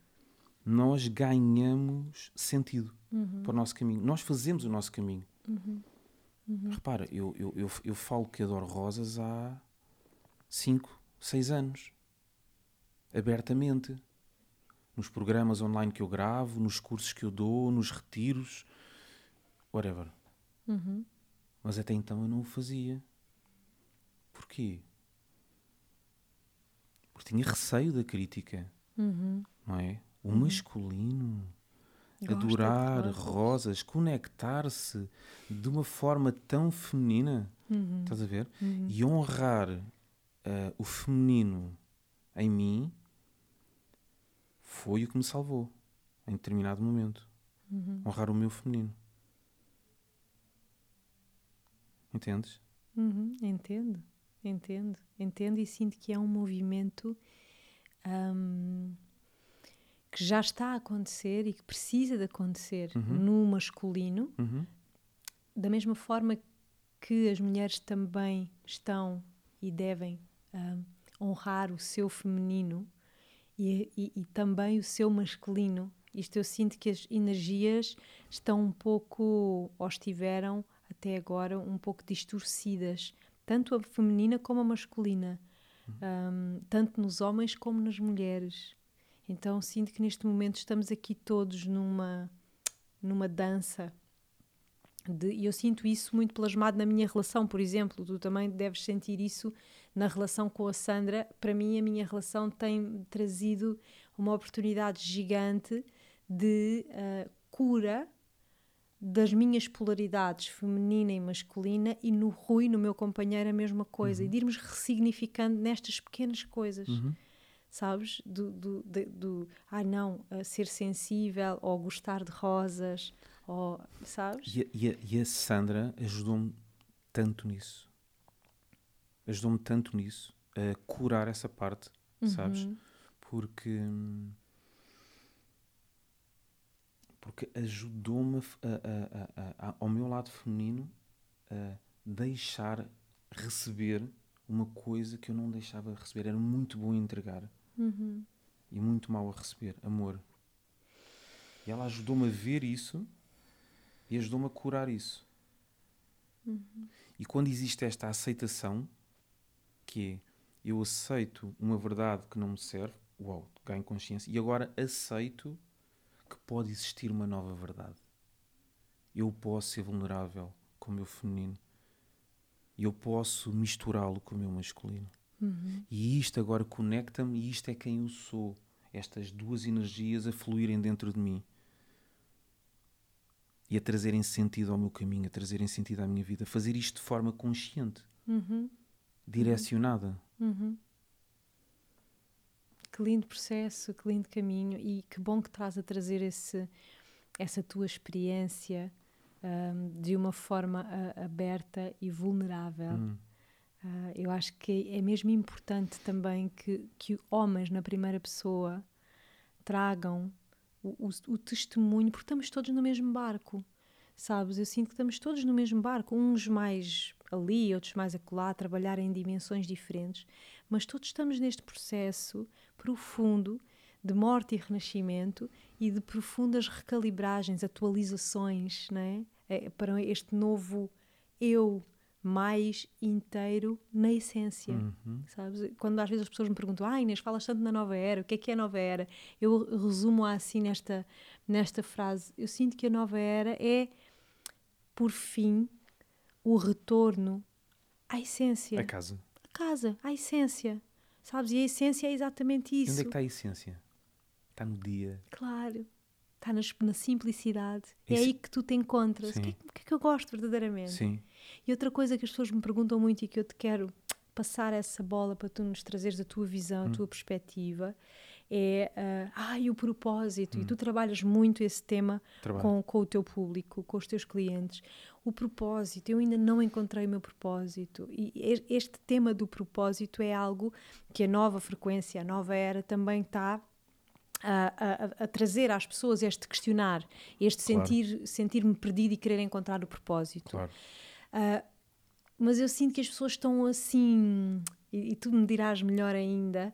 nós ganhamos sentido uhum. para o nosso caminho. Nós fazemos o nosso caminho. Uhum. Uhum. Repara, eu, eu, eu, eu, falo que adoro rosas há 5, 6 anos. Abertamente. Nos programas online que eu gravo, nos cursos que eu dou, nos retiros, whatever. Uhum. Mas até então eu não o fazia. Porquê? Porque tinha receio da crítica. Uhum. Não é? O uhum. masculino adorar rosas, conectar-se de uma forma tão feminina, uhum. estás a ver? Uhum. E honrar uh, o feminino em mim foi o que me salvou em determinado momento. Uhum. Honrar o meu feminino. Entendes? Uhum. Entendo, entendo, entendo e sinto que é um movimento. Um, que já está a acontecer e que precisa de acontecer uhum. no masculino, uhum. da mesma forma que as mulheres também estão e devem uh, honrar o seu feminino e, e, e, também o seu masculino. Isto eu sinto que as energias estão um pouco, ou estiveram até agora, um pouco distorcidas, tanto a feminina como a masculina, um, uhum. tanto nos homens como nas mulheres. Então sinto que neste momento estamos aqui todos numa numa dança de, e eu sinto isso muito plasmado na minha relação, por exemplo, tu também deves sentir isso na relação com a Sandra. Para mim, a minha relação tem trazido uma oportunidade gigante de uh, cura das minhas polaridades feminina e masculina e no Rui, no meu companheiro, a mesma coisa, uhum. e de irmos ressignificando nestas pequenas coisas. Uhum sabes? Do, do, do, do ah, não, ser sensível ou gostar de rosas, ou, sabes? E a, e a, e a Sandra ajudou-me tanto nisso. Ajudou-me tanto nisso, a curar essa parte, uhum. sabes? Porque. Porque ajudou-me ao meu lado feminino a deixar receber uma coisa que eu não deixava receber. Era muito bom entregar uhum. e muito mal a receber amor. E ela ajudou-me a ver isso e ajudou-me a curar isso. Uhum. E quando existe esta aceitação, que é eu aceito uma verdade que não me serve, uau, ganho consciência, e agora aceito que pode existir uma nova verdade. Eu posso ser vulnerável com o meu feminino e eu posso misturá-lo com o meu masculino. Uhum. E isto agora conecta-me e isto é quem eu sou. Estas duas energias a fluírem dentro de mim e a trazerem sentido ao meu caminho, a trazerem sentido à minha vida. Fazer isto de forma consciente, uhum. direcionada. Uhum. Que lindo processo, que lindo caminho e que bom que estás a trazer esse, essa tua experiência um, de uma forma a, aberta e vulnerável. Hum. Uh, eu acho que é mesmo importante também que, que homens, na primeira pessoa, tragam o, o, o, testemunho, porque estamos todos no mesmo barco. sabes? Eu sinto que estamos todos no mesmo barco, uns mais ali, outros mais acolá, a trabalhar em dimensões diferentes, mas todos estamos neste processo profundo de morte e renascimento e de profundas recalibragens, atualizações, né? É, para este novo eu mais inteiro na essência, uhum. sabes? Quando às vezes as pessoas me perguntam, ah Inês, falas tanto na nova era, o que é que é a nova era? Eu resumo assim nesta, nesta frase, eu sinto que a nova era é, por fim, o retorno à essência. A casa. A casa, à essência, sabes? E a essência é exatamente isso. E onde é que está a essência? Está no dia. Claro. Está na, na simplicidade. É isso. É aí que tu te encontras. O que, é, o que é que eu gosto verdadeiramente? Sim. E outra coisa que as pessoas me perguntam muito e que eu te quero passar essa bola para tu nos trazeres a tua visão, hum. a tua perspectiva, é uh, ai, o propósito. Hum. E tu trabalhas muito esse tema com, com o teu público, com os teus clientes. O propósito, eu ainda não encontrei o meu propósito. E este tema do propósito é algo que a nova frequência, a nova era também está a, a, a, trazer às pessoas este questionar, este claro. sentir sentir-me perdido e querer encontrar o propósito. Claro. Uh, mas eu sinto que as pessoas estão assim, e, e tu me dirás melhor ainda,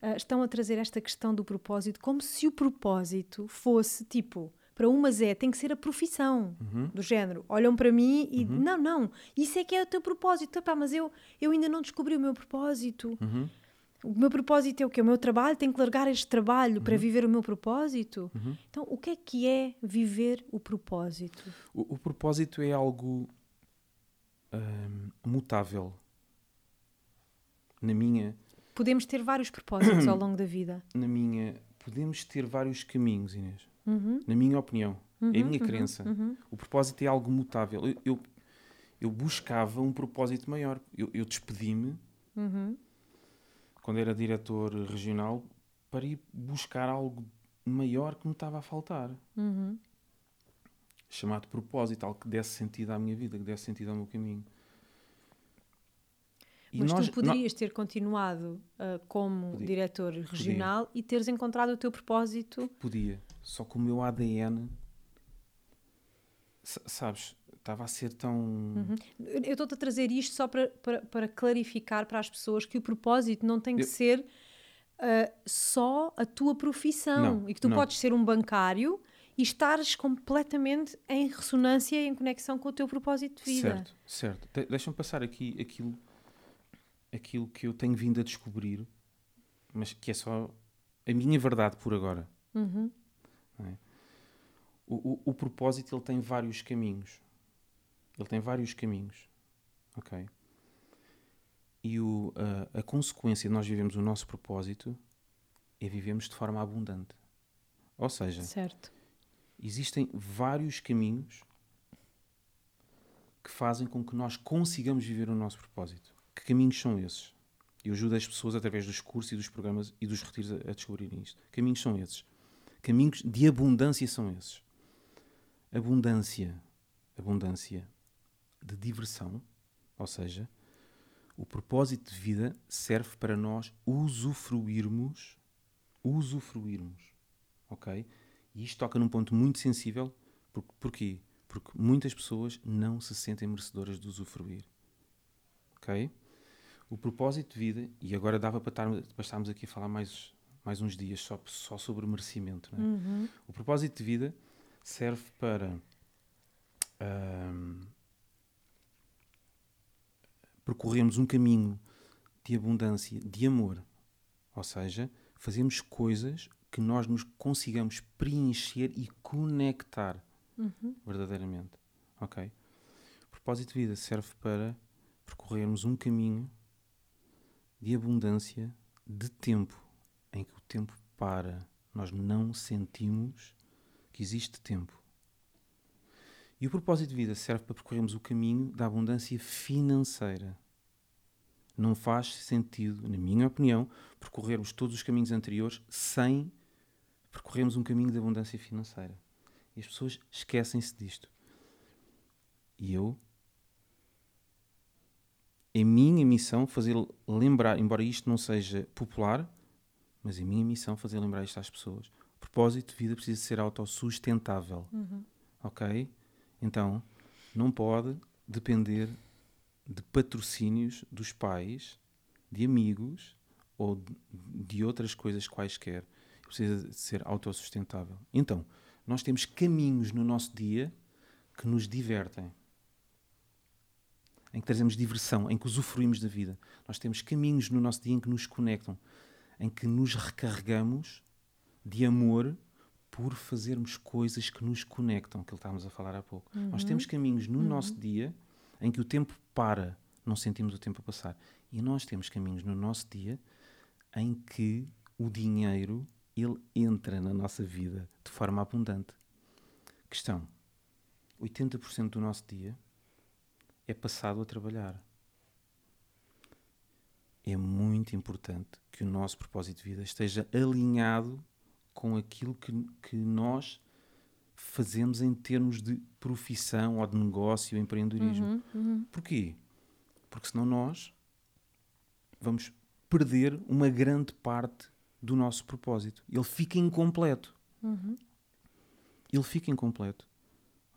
uh, estão a trazer esta questão do propósito como se o propósito fosse tipo. Para umas é, tem que ser a profissão uhum. do género. Olham para mim e, uhum. não, não, isso é que é o teu propósito. Epá, mas eu, eu ainda não descobri o meu propósito. Uhum. O meu propósito é o quê? O meu trabalho? Tenho que largar este trabalho para uhum. viver o meu propósito? Uhum. Então, o que é que é viver o propósito? O, o propósito é algo hum, mutável. Na minha. Podemos ter vários propósitos ao *coughs* longo da vida. Na minha. Podemos ter vários caminhos, Inês. Uhum. Na minha opinião. é a minha uhum, crença. Uhum. O propósito é algo mutável. Eu, eu, eu buscava um propósito maior. Eu, eu despedi-me uhum quando era diretor regional, para ir buscar algo maior que me estava a faltar. Chamado propósito, algo que desse sentido à minha vida, que desse sentido ao meu caminho. E Mas nós, tu poderias nós... ter continuado uh, como Podia. diretor regional Podia. e teres encontrado o teu propósito? Podia. Só que o meu ADN, sabes, estava a ser tão. Uhum. Eu estou-te a trazer isto só para, para, para, clarificar para as pessoas que o propósito não tem que eu... ser uh, só a tua profissão não, e que tu não. podes ser um bancário e estares completamente em ressonância e em conexão com o teu propósito de vida. Certo, certo. De Deixa-me passar aqui aquilo, aquilo que eu tenho vindo a descobrir, mas que é só a minha verdade por agora. Uhum. É? O, o, o propósito ele tem vários caminhos. Ele tem vários caminhos. Ok? E o, a, a consequência de nós vivemos o nosso propósito é vivemos de forma abundante. Ou seja, certo. Existem vários caminhos que fazem com que nós consigamos viver o nosso propósito. Que caminhos são esses? Eu ajudo as pessoas através dos cursos e dos programas e dos retiros a, a descobrirem isto. Caminhos são esses. Caminhos de abundância são esses. Abundância. Abundância de diversão, ou seja, o propósito de vida serve para nós usufruirmos, usufruirmos, ok? E isto toca num ponto muito sensível, por, porquê? Porque muitas pessoas não se sentem merecedoras de usufruir, ok? O propósito de vida, e agora dava para, estar, para estarmos aqui a falar mais, mais uns dias só, só sobre merecimento, é? uhum. O propósito de vida serve para... Um, percorremos um caminho de abundância, de amor. Ou seja, fazemos coisas que nós nos consigamos preencher e conectar uhum. verdadeiramente. Ok? O propósito de vida serve para percorrermos um caminho de abundância de tempo, em que o tempo para. Nós não sentimos que existe tempo. E o propósito de vida serve para percorrermos o caminho da abundância financeira. Não faz sentido, na minha opinião, percorrermos todos os caminhos anteriores sem percorrermos um caminho de abundância financeira. E as pessoas esquecem-se disto. E eu. É minha missão fazer lembrar, embora isto não seja popular, mas é minha missão fazer lembrar isto às pessoas. O propósito de vida precisa ser autossustentável. Uhum. Ok? Então, não pode depender de patrocínios dos pais, de amigos ou de outras coisas quaisquer. Precisa de ser autossustentável. Então, nós temos caminhos no nosso dia que nos divertem, em que trazemos diversão, em que usufruímos da vida. Nós temos caminhos no nosso dia em que nos conectam, em que nos recarregamos de amor por fazermos coisas que nos conectam, que estávamos a falar há pouco. Uhum. Nós temos caminhos no uhum. nosso dia em que o tempo para, não sentimos o tempo a passar. E nós temos caminhos no nosso dia em que o dinheiro ele entra na nossa vida de forma abundante. Questão: 80% do nosso dia é passado a trabalhar. É muito importante que o nosso propósito de vida esteja alinhado com aquilo que, que nós fazemos em termos de profissão ou de negócio, empreendedorismo. Uhum, uhum. Porquê? Porque senão nós vamos perder uma grande parte do nosso propósito. Ele fica incompleto. Uhum. Ele fica incompleto.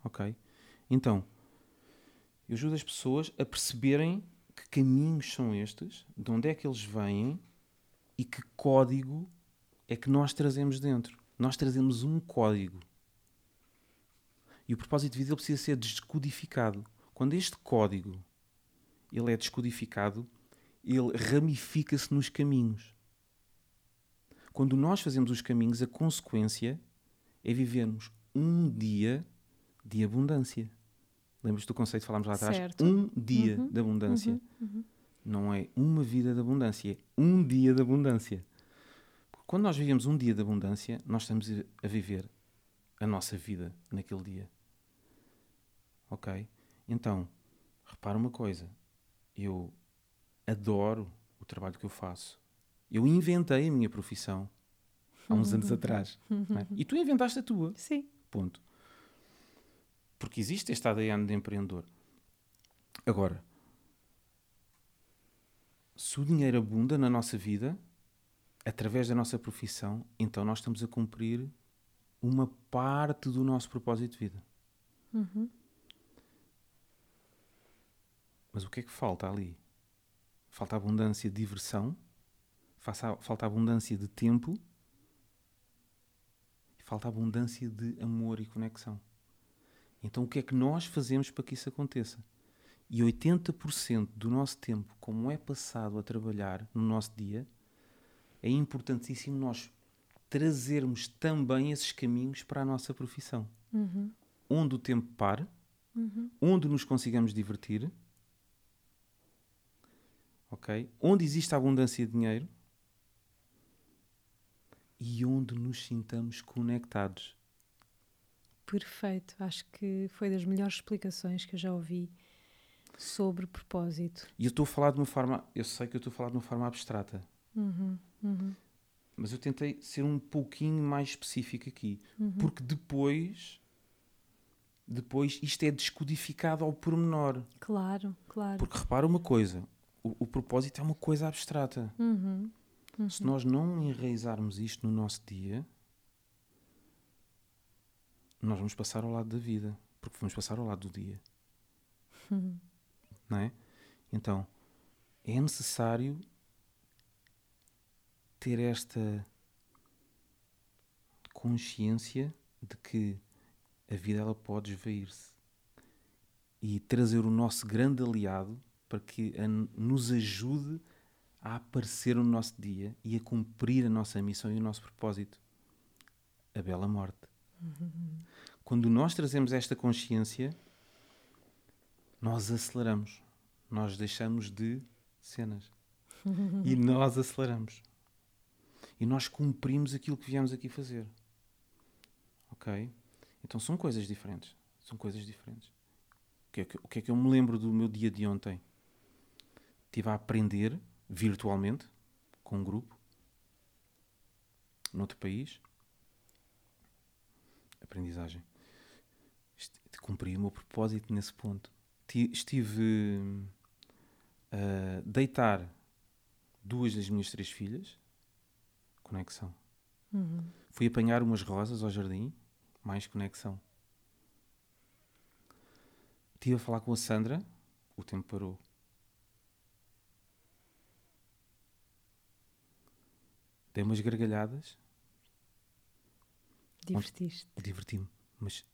Ok? Então, eu ajudo as pessoas a perceberem que caminhos são estes, de onde é que eles vêm e que código é que nós trazemos dentro. Nós trazemos um código. E o propósito de vida precisa ser descodificado. Quando este código ele é descodificado, ele ramifica-se nos caminhos. Quando nós fazemos os caminhos, a consequência é vivermos um dia de abundância. Lembras do conceito que falámos lá atrás? Certo. Um dia uhum. de abundância. Uhum. Uhum. Não é uma vida de abundância, é um dia de abundância. Quando nós vivemos um dia de abundância, nós estamos a viver a nossa vida naquele dia. Ok? Então, repara uma coisa. Eu adoro o trabalho que eu faço. Eu inventei a minha profissão há uns anos atrás. É? E tu inventaste a tua. Sim. Ponto. Porque existe este ADN de empreendedor. Agora, se o dinheiro abunda na nossa vida, através da nossa profissão, então nós estamos a cumprir uma parte do nosso propósito de vida. Uhum. Mas o que é que falta ali? Falta abundância de falta abundância de tempo, falta abundância de amor e conexão. Então o que é que nós fazemos para que isso aconteça? E 80% do nosso tempo, como é passado a trabalhar no nosso dia, é importantíssimo nós trazermos também esses caminhos para a nossa profissão. Uhum. Onde o tempo pare, uhum. onde nos consigamos divertir, ok? Onde existe abundância de dinheiro e onde nos sintamos conectados. Perfeito, acho que foi das melhores explicações que eu já ouvi sobre propósito. E eu estou a falar de uma forma, eu sei que eu estou a falar de uma forma abstrata. Uhum, uhum. Mas eu tentei ser um pouquinho mais específico aqui. Uhum. Porque depois. Depois isto é descodificado ao pormenor. Claro, claro. Porque repara uma coisa: o, o propósito é uma coisa abstrata. Uhum, uhum. Se nós não enraizarmos isto no nosso dia, nós vamos passar ao lado da vida. Porque vamos passar ao lado do dia. Uhum. Não é? Então, é necessário ter esta consciência de que a vida ela pode esvair-se e trazer o nosso grande aliado para que a, nos ajude a aparecer no nosso dia e a cumprir a nossa missão e o nosso propósito a bela morte. Uhum. Quando nós trazemos esta consciência, nós aceleramos, nós deixamos de cenas e *laughs* nós aceleramos e nós cumprimos aquilo que viemos aqui fazer. Ok? Então são coisas diferentes. São coisas diferentes. O que, é que, o que é que eu me lembro do meu dia de ontem? Estive a aprender virtualmente com um grupo noutro país. Aprendizagem. Cumpri o meu propósito nesse ponto. Estive a deitar duas das minhas três filhas conexão. Uhum. Fui apanhar umas rosas ao jardim, mais conexão. Estive a falar com a Sandra, o tempo parou. Dei umas gargalhadas. Divertiste. Diverti-me. Mas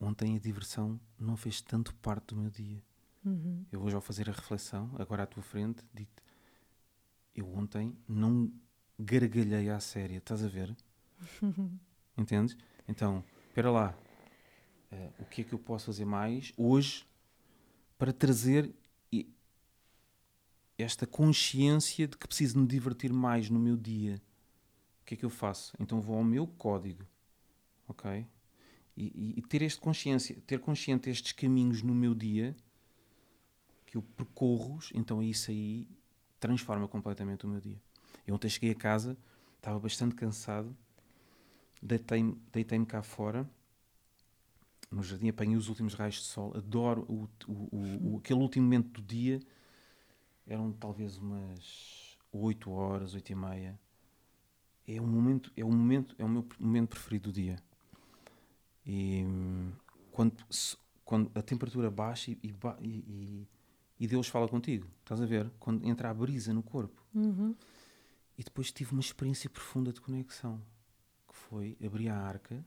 ontem a diversão não fez tanto parte do meu dia. Uhum. Eu hoje, ao fazer a reflexão, agora à tua frente, digo eu ontem não gargalhei à séria, estás a ver? *laughs* Entendes? Então, espera lá, uh, o que é que eu posso fazer mais hoje para trazer esta consciência de que preciso me divertir mais no meu dia? O que é que eu faço? Então vou ao meu código, ok? E, e, e ter este consciência, ter consciente estes caminhos no meu dia que eu percorro, então é isso aí transforma completamente o meu dia. Eu ontem cheguei a casa, estava bastante cansado, deitei-me deitei cá fora, no jardim, apanhei os últimos raios de sol, adoro o, o, o, aquele último momento do dia, eram talvez umas 8 horas, 8 e meia. É um momento, é um momento, é o meu momento preferido do dia. E quando, quando a temperatura baixa e, e, e e Deus fala contigo. Estás a ver? Quando entra a brisa no corpo. Uhum. E depois tive uma experiência profunda de conexão, que foi abrir a arca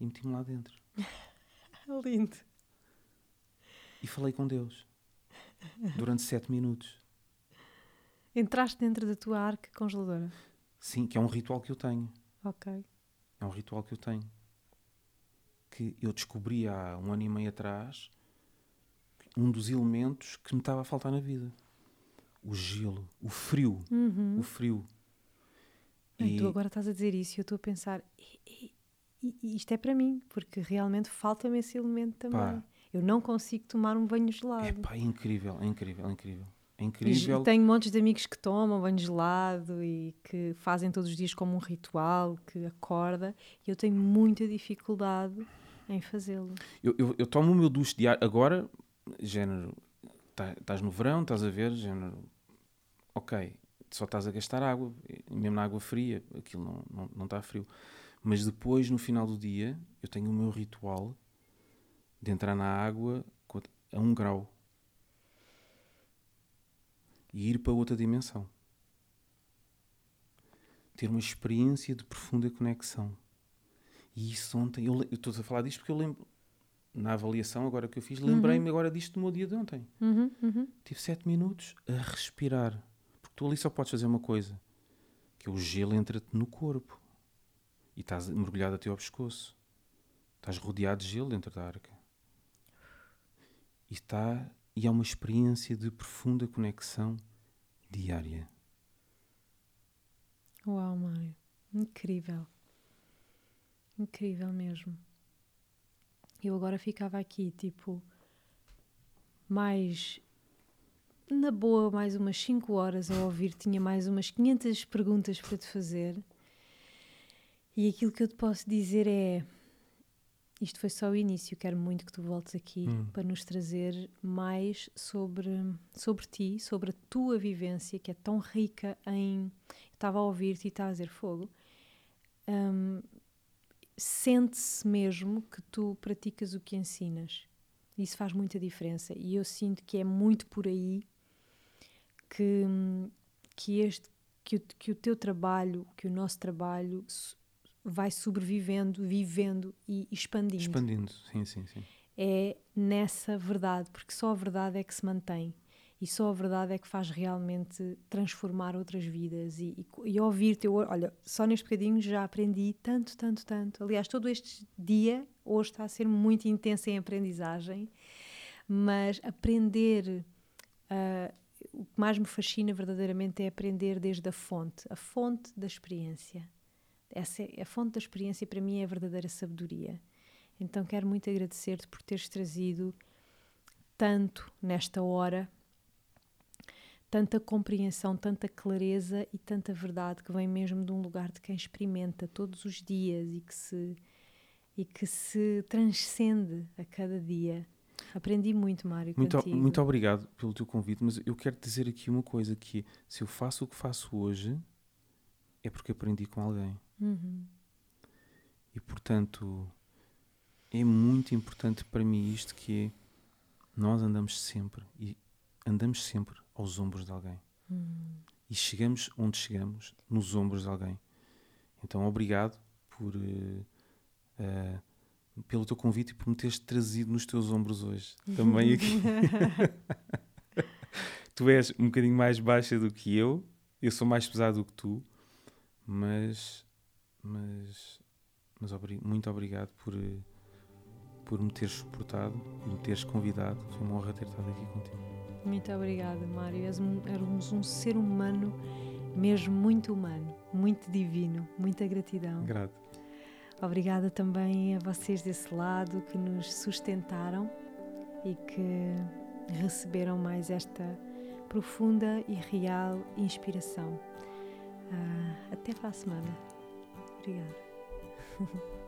e meti-me lá dentro. *laughs* Lindo. E falei com Deus durante sete minutos. Entraste dentro da tua arca congeladora? Sim, que é um ritual que eu tenho. Ok. É um ritual que eu tenho. Que eu descobri há um ano e meio atrás um dos elementos que me estava a faltar na vida. O gelo, o frio. Uhum. O frio. E, tu agora estás a dizer isso e eu estou a pensar, isto é para mim, porque realmente falta-me esse elemento também. Pá. Eu não consigo tomar um banho gelado. É pá, é incrível, é incrível, é incrível. É incrível. E tenho montes de amigos que tomam banho gelado e que fazem todos os dias como um ritual, que acorda, e eu tenho muita dificuldade em fazê-lo. Eu, eu, eu, tomo o meu duche diário, agora género, tá, estás no verão, estás a ver, género, ok, só estás a gastar água, mesmo na água fria, aquilo não, não, não está frio. Mas depois, no final do dia, eu tenho o meu ritual de entrar na água a um grau e ir para outra dimensão. Ter uma experiência de profunda conexão. E isso ontem, eu estou a falar disto porque eu lembro, na avaliação agora que eu fiz, lembrei-me uhum. agora disto do meu dia de ontem. Uhum, uhum. Tive sete minutos a respirar. Porque tu ali só podes fazer uma coisa, que é o gelo entra-te no corpo. E estás mergulhado até ao pescoço. Estás rodeado de gelo dentro da arca. E, está, e é uma experiência de profunda conexão diária. Uau, Mário. Incrível. Incrível mesmo eu agora ficava aqui, tipo, mais na boa, mais umas 5 horas a ouvir, tinha mais umas 500 perguntas para te fazer. E aquilo que eu te posso dizer é: isto foi só o início. Quero muito que tu voltes aqui hum. para nos trazer mais sobre, sobre ti, sobre a tua vivência, que é tão rica em. Estava a ouvir-te e estava a dizer fogo. Um, sente-se mesmo que tu praticas o que ensinas. Isso faz muita diferença e eu sinto que é muito por aí que, que, este, que, o, que o teu trabalho, que o nosso trabalho vai sobrevivendo, vivendo e expandindo. Expandindo, sim, sim, sim. É nessa verdade, porque só a verdade é que se mantém e só a verdade é que faz realmente transformar outras vidas e, e, e ouvir-te. Olha, só neste bocadinho já aprendi tanto, tanto, tanto. Aliás, todo este dia hoje está a ser muito intenso em aprendizagem, mas aprender. Uh, o que mais me fascina verdadeiramente é aprender desde a fonte, a fonte da experiência. Essa é, a fonte da experiência para mim é a verdadeira sabedoria. Então quero muito agradecer-te por teres trazido tanto nesta hora tanta compreensão, tanta clareza e tanta verdade que vem mesmo de um lugar de quem experimenta todos os dias e que se e que se transcende a cada dia. Aprendi muito, Mário, muito, contigo. Muito obrigado pelo teu convite, mas eu quero dizer aqui uma coisa que se eu faço o que faço hoje é porque aprendi com alguém. Uhum. E portanto, é muito importante para mim isto que é nós andamos sempre e andamos sempre aos ombros de alguém. Hum. E chegamos onde chegamos nos ombros de alguém. Então, obrigado por uh, uh, pelo teu convite e por me teres trazido nos teus ombros hoje. Também aqui. *laughs* tu és um bocadinho mais baixa do que eu, eu sou mais pesado do que tu, mas, mas, mas obri muito obrigado por, por me teres suportado e me teres convidado. Foi uma honra ter estado aqui contigo. Muito obrigada, Mário. És um, um ser humano mesmo muito humano, muito divino. Muita gratidão. Grato. Obrigada também a vocês desse lado que nos sustentaram e que receberam mais esta profunda e real inspiração. Uh, até para a semana. Obrigada. *laughs*